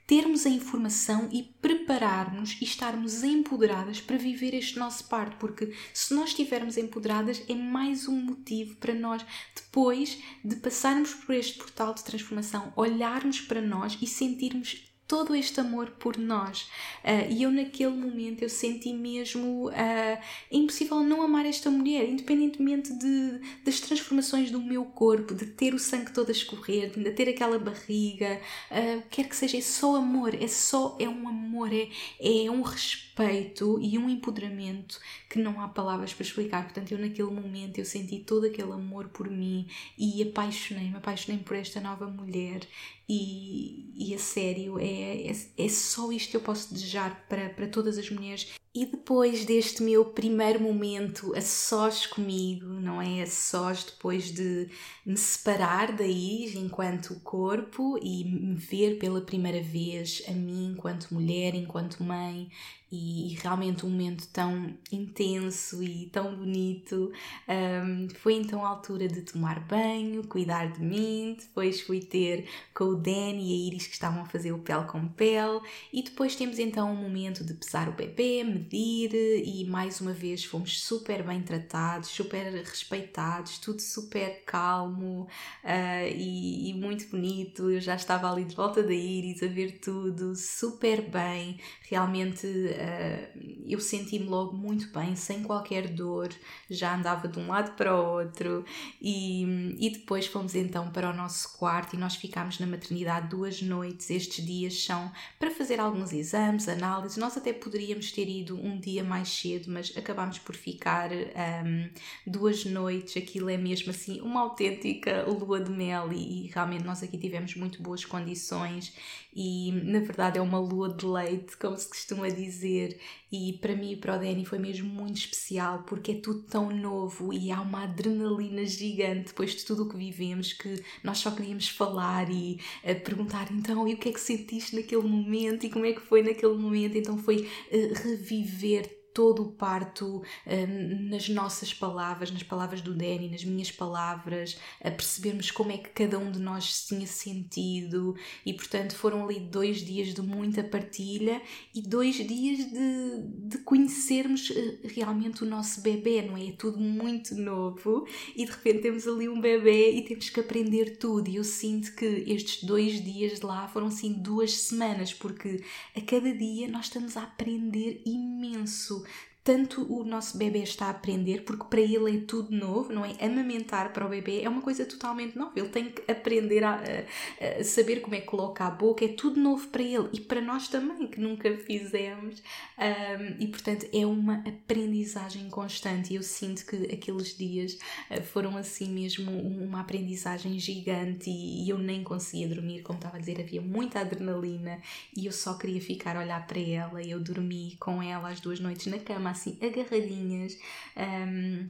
termos a informação e prepararmos e estarmos empoderadas para viver este nosso parto, porque se nós estivermos empoderadas é mais um motivo para nós depois de passarmos por este portal de transformação, olharmos para nós e sentirmos todo este amor por nós. Uh, e eu, naquele momento, eu senti mesmo uh, impossível não amar esta mulher, independentemente de, das transformações do meu corpo, de ter o sangue todo a escorrer, de ter aquela barriga, uh, quer que seja, é só amor, é só, é um amor, é, é um respeito e um empoderamento que não há palavras para explicar. Portanto, eu naquele momento eu senti todo aquele amor por mim e apaixonei-me, apaixonei-me por esta nova mulher e, e a sério, é, é, é só isto que eu posso desejar para, para todas as mulheres. E depois deste meu primeiro momento a sós comigo, não é? A sós depois de me separar daí enquanto corpo e me ver pela primeira vez a mim enquanto mulher, enquanto mãe, e, realmente um momento tão intenso e tão bonito. Um, foi então a altura de tomar banho, cuidar de mim, depois fui ter com o Danny e a Iris que estavam a fazer o pele com pele e depois temos então um momento de pesar o bebê, medir e mais uma vez fomos super bem tratados, super respeitados, tudo super calmo uh, e, e, muito bonito. Eu já estava ali de volta da Iris a ver tudo super bem. Realmente uh, eu senti-me logo muito bem, sem qualquer dor, já andava de um lado para o outro e, e depois fomos então para o nosso quarto e nós ficámos na maternidade duas noites. Estes dias são para fazer alguns exames, análises. Nós até poderíamos ter ido um dia mais cedo, mas acabámos por ficar um, duas noites. Aquilo é mesmo assim uma autêntica lua de mel e, e realmente nós aqui tivemos muito boas condições e na verdade é uma lua de leite, como se costuma dizer, e para mim e para o Danny foi mesmo muito especial porque é tudo tão novo e há uma adrenalina gigante depois de tudo o que vivemos que nós só queríamos falar e uh, perguntar então e o que é que sentiste naquele momento? E como é que foi naquele momento, então foi uh, reviver todo o parto uh, nas nossas palavras, nas palavras do Danny, nas minhas palavras, a percebermos como é que cada um de nós se tinha sentido e, portanto, foram ali dois dias de muita partilha e dois dias de, de conhecermos uh, realmente o nosso bebê, não é? É tudo muito novo e de repente temos ali um bebê e temos que aprender tudo. E eu sinto que estes dois dias de lá foram assim duas semanas, porque a cada dia nós estamos a aprender imenso tanto o nosso bebê está a aprender, porque para ele é tudo novo, não é? Amamentar para o bebê é uma coisa totalmente nova. Ele tem que aprender a, a, a, saber como é que coloca a boca, é tudo novo para ele e para nós também, que nunca fizemos. Um, e portanto é uma aprendizagem constante. Eu sinto que aqueles dias uh, foram assim mesmo uma aprendizagem gigante e, e eu nem conseguia dormir, como estava a dizer, havia muita adrenalina e eu só queria ficar a olhar para ela. Eu dormi com ela as duas noites na cama assim agarradinhas. Um,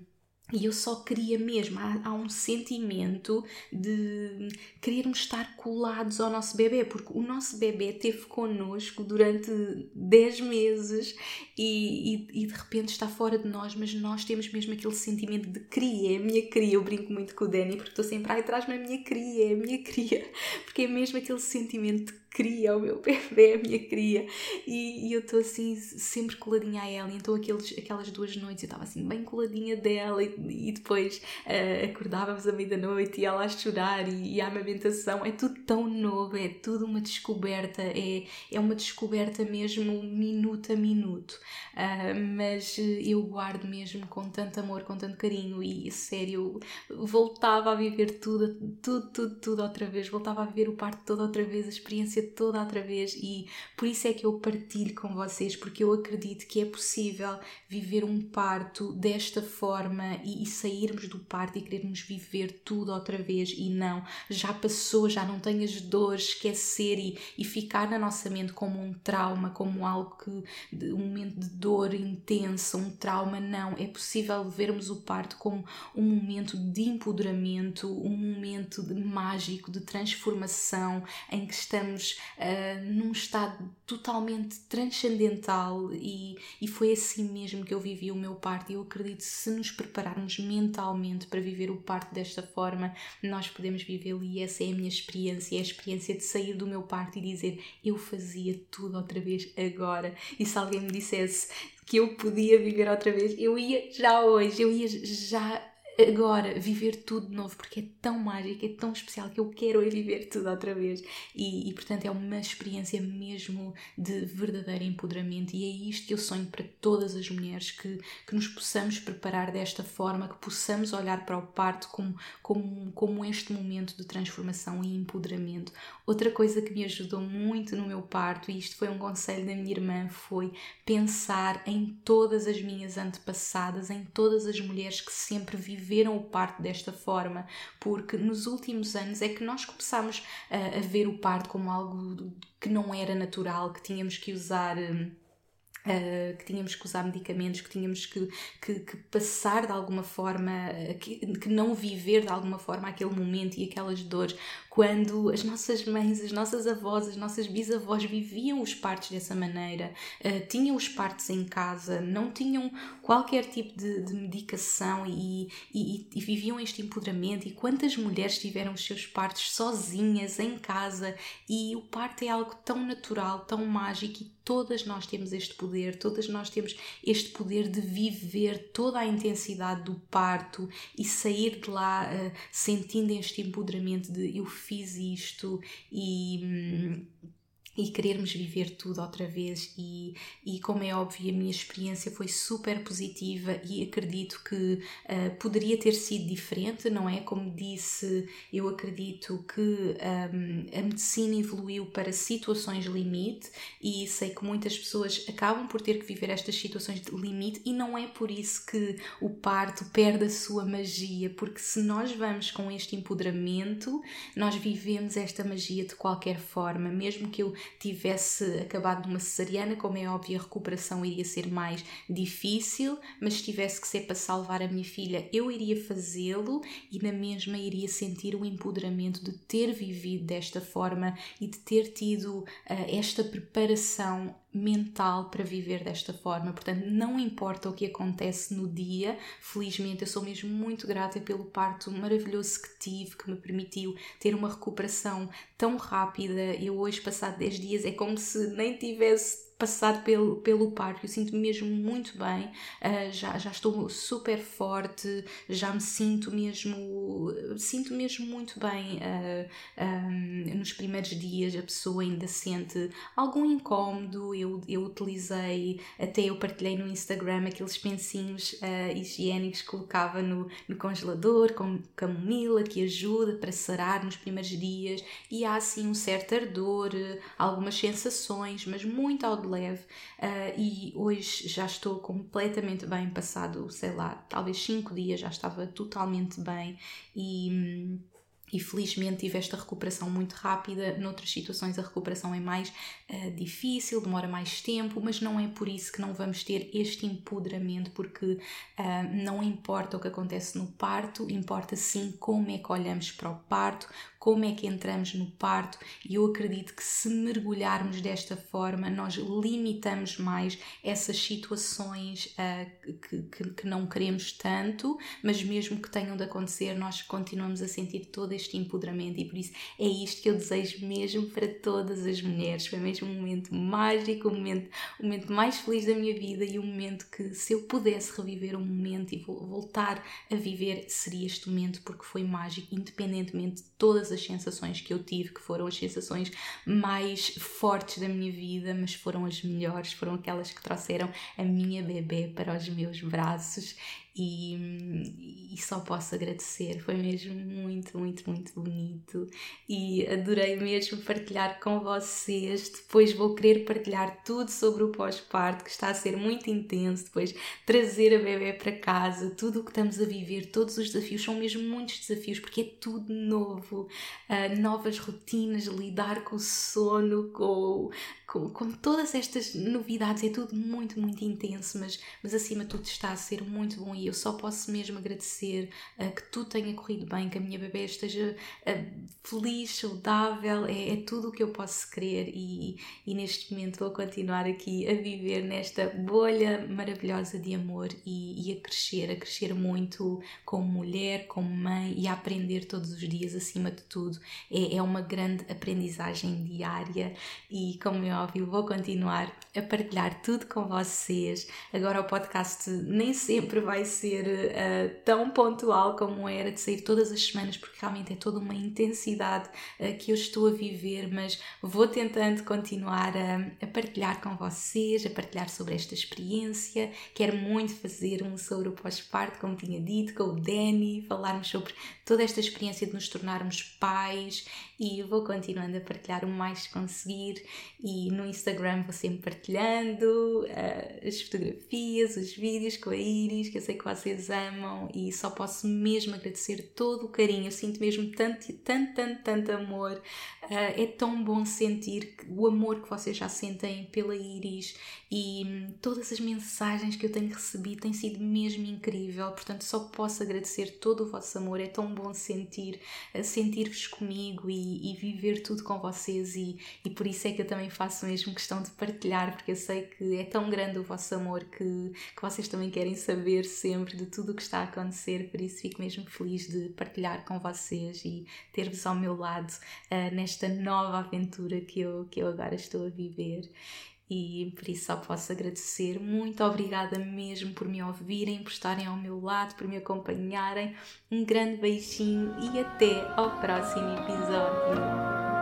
e eu só queria mesmo, há, há, um sentimento de querermos estar colados ao nosso bebê, porque o nosso bebê esteve connosco durante 10 meses e, e, e, de repente está fora de nós, mas nós temos mesmo aquele sentimento de cria, é minha cria. Eu brinco muito com o Danny porque estou sempre, ai, traz-me a minha cria, é a minha cria, porque é mesmo aquele sentimento de cria, o meu bebê, a minha cria. E, e eu estou assim, sempre coladinha a ela. Então, aqueles, aquelas duas noites eu estava assim, bem coladinha dela. E, e depois uh, acordávamos à meia-noite e ela a chorar. E, e, a amamentação é tudo tão novo, é tudo uma descoberta. É, é uma descoberta mesmo minuto a minuto. Uh, mas eu guardo mesmo com tanto amor, com tanto carinho. E sério, voltava a viver tudo, tudo, tudo, tudo outra vez. Voltava a viver o parto todo outra vez, a experiência toda outra vez e por isso é que eu partilho com vocês, porque eu acredito que é possível viver um parto desta forma e, e sairmos do parto e querermos viver tudo outra vez e não, já passou, já não tenho as dores, esquecer e, e ficar na nossa mente como um trauma, como algo que, um momento de dor intensa, um trauma, não, é possível vermos o parto como um momento de empoderamento, um momento de mágico, de transformação, em que estamos uh, num estado totalmente transcendental e, e foi assim mesmo que eu vivi o meu parto. E eu acredito que se nos prepararmos mentalmente para viver o parto desta forma, nós podemos vivê-lo e essa é a minha experiência, é a experiência de sair do meu parto e dizer eu fazia tudo outra vez agora. E se alguém me dissesse que eu podia viver outra vez, eu ia já hoje, eu ia já agora viver tudo de novo, porque é tão mágico, é tão especial que eu quero é viver tudo outra vez. E, e, portanto é uma experiência mesmo de verdadeiro empoderamento, e é isto que eu sonho para todas as mulheres: que, que nos possamos preparar desta forma, que possamos olhar para o parto como, como, como este momento de transformação e empoderamento. Outra coisa que me ajudou muito no meu parto, e isto foi um conselho da minha irmã, foi pensar em todas as minhas antepassadas, em todas as mulheres que sempre viveram viveram o parto desta forma, porque nos últimos anos é que nós começámos a, a ver o parto como algo que não era natural, que tínhamos que usar. Uh, que tínhamos que usar medicamentos, que tínhamos que, que, que passar de alguma forma, que, que, não viver de alguma forma aquele momento e aquelas dores, quando as nossas mães, as nossas avós, as nossas bisavós viviam os partos dessa maneira, uh, tinham os partos em casa, não tinham qualquer tipo de, de medicação e, e, e, viviam este empoderamento. E quantas mulheres tiveram os seus partos sozinhas, em casa, e o parto é algo tão natural, tão mágico e todas nós temos este poder, todas nós temos este poder de viver toda a intensidade do parto e sair de lá uh, sentindo este empoderamento de eu fiz isto e. E querermos viver tudo outra vez e, e como é óbvio a minha experiência foi super positiva e acredito que uh, poderia ter sido diferente, não é? Como disse, eu acredito que um, a medicina evoluiu para situações limite e sei que muitas pessoas acabam por ter que viver estas situações de limite e não é por isso que o parto perde a sua magia, porque se nós vamos com este empoderamento, nós vivemos esta magia de qualquer forma, mesmo que eu tivesse acabado numa cesariana, como é óbvio, a recuperação iria ser mais difícil, mas se tivesse que ser para salvar a minha filha, eu iria fazê-lo e na mesma iria sentir o empoderamento de ter vivido desta forma e de ter tido uh, esta preparação mental para viver desta forma. Portanto, não importa o que acontece no dia, felizmente eu sou mesmo muito grata pelo parto maravilhoso que tive, que me permitiu ter uma recuperação tão rápida. Eu hoje, passado 10 dias, é como se nem tivesse passado pelo, pelo parque, eu sinto-me mesmo muito bem, uh, já, já estou super forte, já me sinto mesmo, sinto mesmo muito bem. Uh, ah, um, ah, nos primeiros dias. A pessoa ainda sente algum incómodo, eu, eu utilizei, até eu partilhei no Instagram aqueles pensinhos uh, higiênicos que colocava no, no congelador, com camomila, que ajuda para sarar nos primeiros dias, e há assim um certo ardor, algumas sensações, mas muito ao leve uh, e hoje já estou completamente bem, passado, sei lá, talvez 5 dias já estava totalmente bem e. E felizmente tive esta recuperação muito rápida. Noutras situações a recuperação é mais uh, difícil, demora mais tempo, mas não é por isso que não vamos ter este empoderamento, porque uh, não importa o que acontece no parto, importa sim como é que olhamos para o parto, como é que entramos no parto, e eu acredito que se mergulharmos desta forma, nós limitamos mais essas situações uh, que, que, que, não queremos tanto, mas mesmo que tenham de acontecer, nós continuamos a sentir todo este empoderamento, e por isso é isto que eu desejo mesmo para todas as mulheres. Foi mesmo um momento mágico, um momento, um momento mais feliz da minha vida e um momento que, se eu pudesse reviver um momento e voltar a viver, seria este momento, porque foi mágico, independentemente de todas as sensações que eu tive, que foram as sensações mais fortes da minha vida, mas foram as melhores, foram aquelas que trouxeram a minha bebê para os meus braços e, e, só posso agradecer. Foi mesmo muito, muito, muito bonito e adorei mesmo partilhar com vocês. Depois vou querer partilhar tudo sobre o pós-parto, que está a ser muito intenso. Depois trazer a bebê para casa, tudo o que estamos a viver, todos os desafios são mesmo muitos desafios porque é tudo novo, uh, novas rotinas, lidar com o sono, com com, com, todas estas novidades, é tudo muito, muito intenso, mas, mas acima de tudo está a ser muito bom e eu só posso mesmo agradecer uh, que tudo tenha corrido bem, que a minha bebê esteja uh, feliz, saudável, é, é, tudo o que eu posso querer e, e neste momento vou continuar aqui a viver nesta bolha maravilhosa de amor e, e a crescer, a crescer muito como mulher, como mãe e a aprender todos os dias acima de tudo. É, é uma grande aprendizagem diária e como óbvio, vou continuar a partilhar tudo com vocês. Agora o podcast nem sempre vai ser uh, tão pontual como era de sair todas as semanas, porque realmente é toda uma intensidade uh, que eu estou a viver, mas vou tentando continuar a, a partilhar com vocês, a partilhar sobre esta experiência. Quero muito fazer um sobre o pós-parto, como tinha dito, com o Danny, falarmos sobre toda esta experiência de nos tornarmos pais e vou continuando a partilhar o mais conseguir e no Instagram vou sempre partilhando uh, as fotografias, os vídeos com a Iris, que eu sei que vocês amam e só posso mesmo agradecer todo o carinho. Eu sinto mesmo tanto, tanto, tanto, tanto amor. Uh, é tão bom sentir o amor que vocês já sentem pela Iris e hum, todas as mensagens que eu tenho recebido têm sido mesmo incrível. Portanto, só posso agradecer todo o vosso amor. É tão bom sentir, uh, sentir-vos comigo e, e, viver tudo com vocês e, e por isso é que eu também faço mesmo questão de partilhar, porque eu sei que é tão grande o vosso amor que, que vocês também querem saber sempre de tudo o que está a acontecer. Por isso, fico mesmo feliz de partilhar com vocês e ter-vos ao meu lado uh, nesta nova aventura que eu, que eu agora estou a viver e por isso só posso agradecer. Muito obrigada mesmo por me ouvirem, por estarem ao meu lado, por me acompanharem. Um grande beijinho e até ao próximo episódio.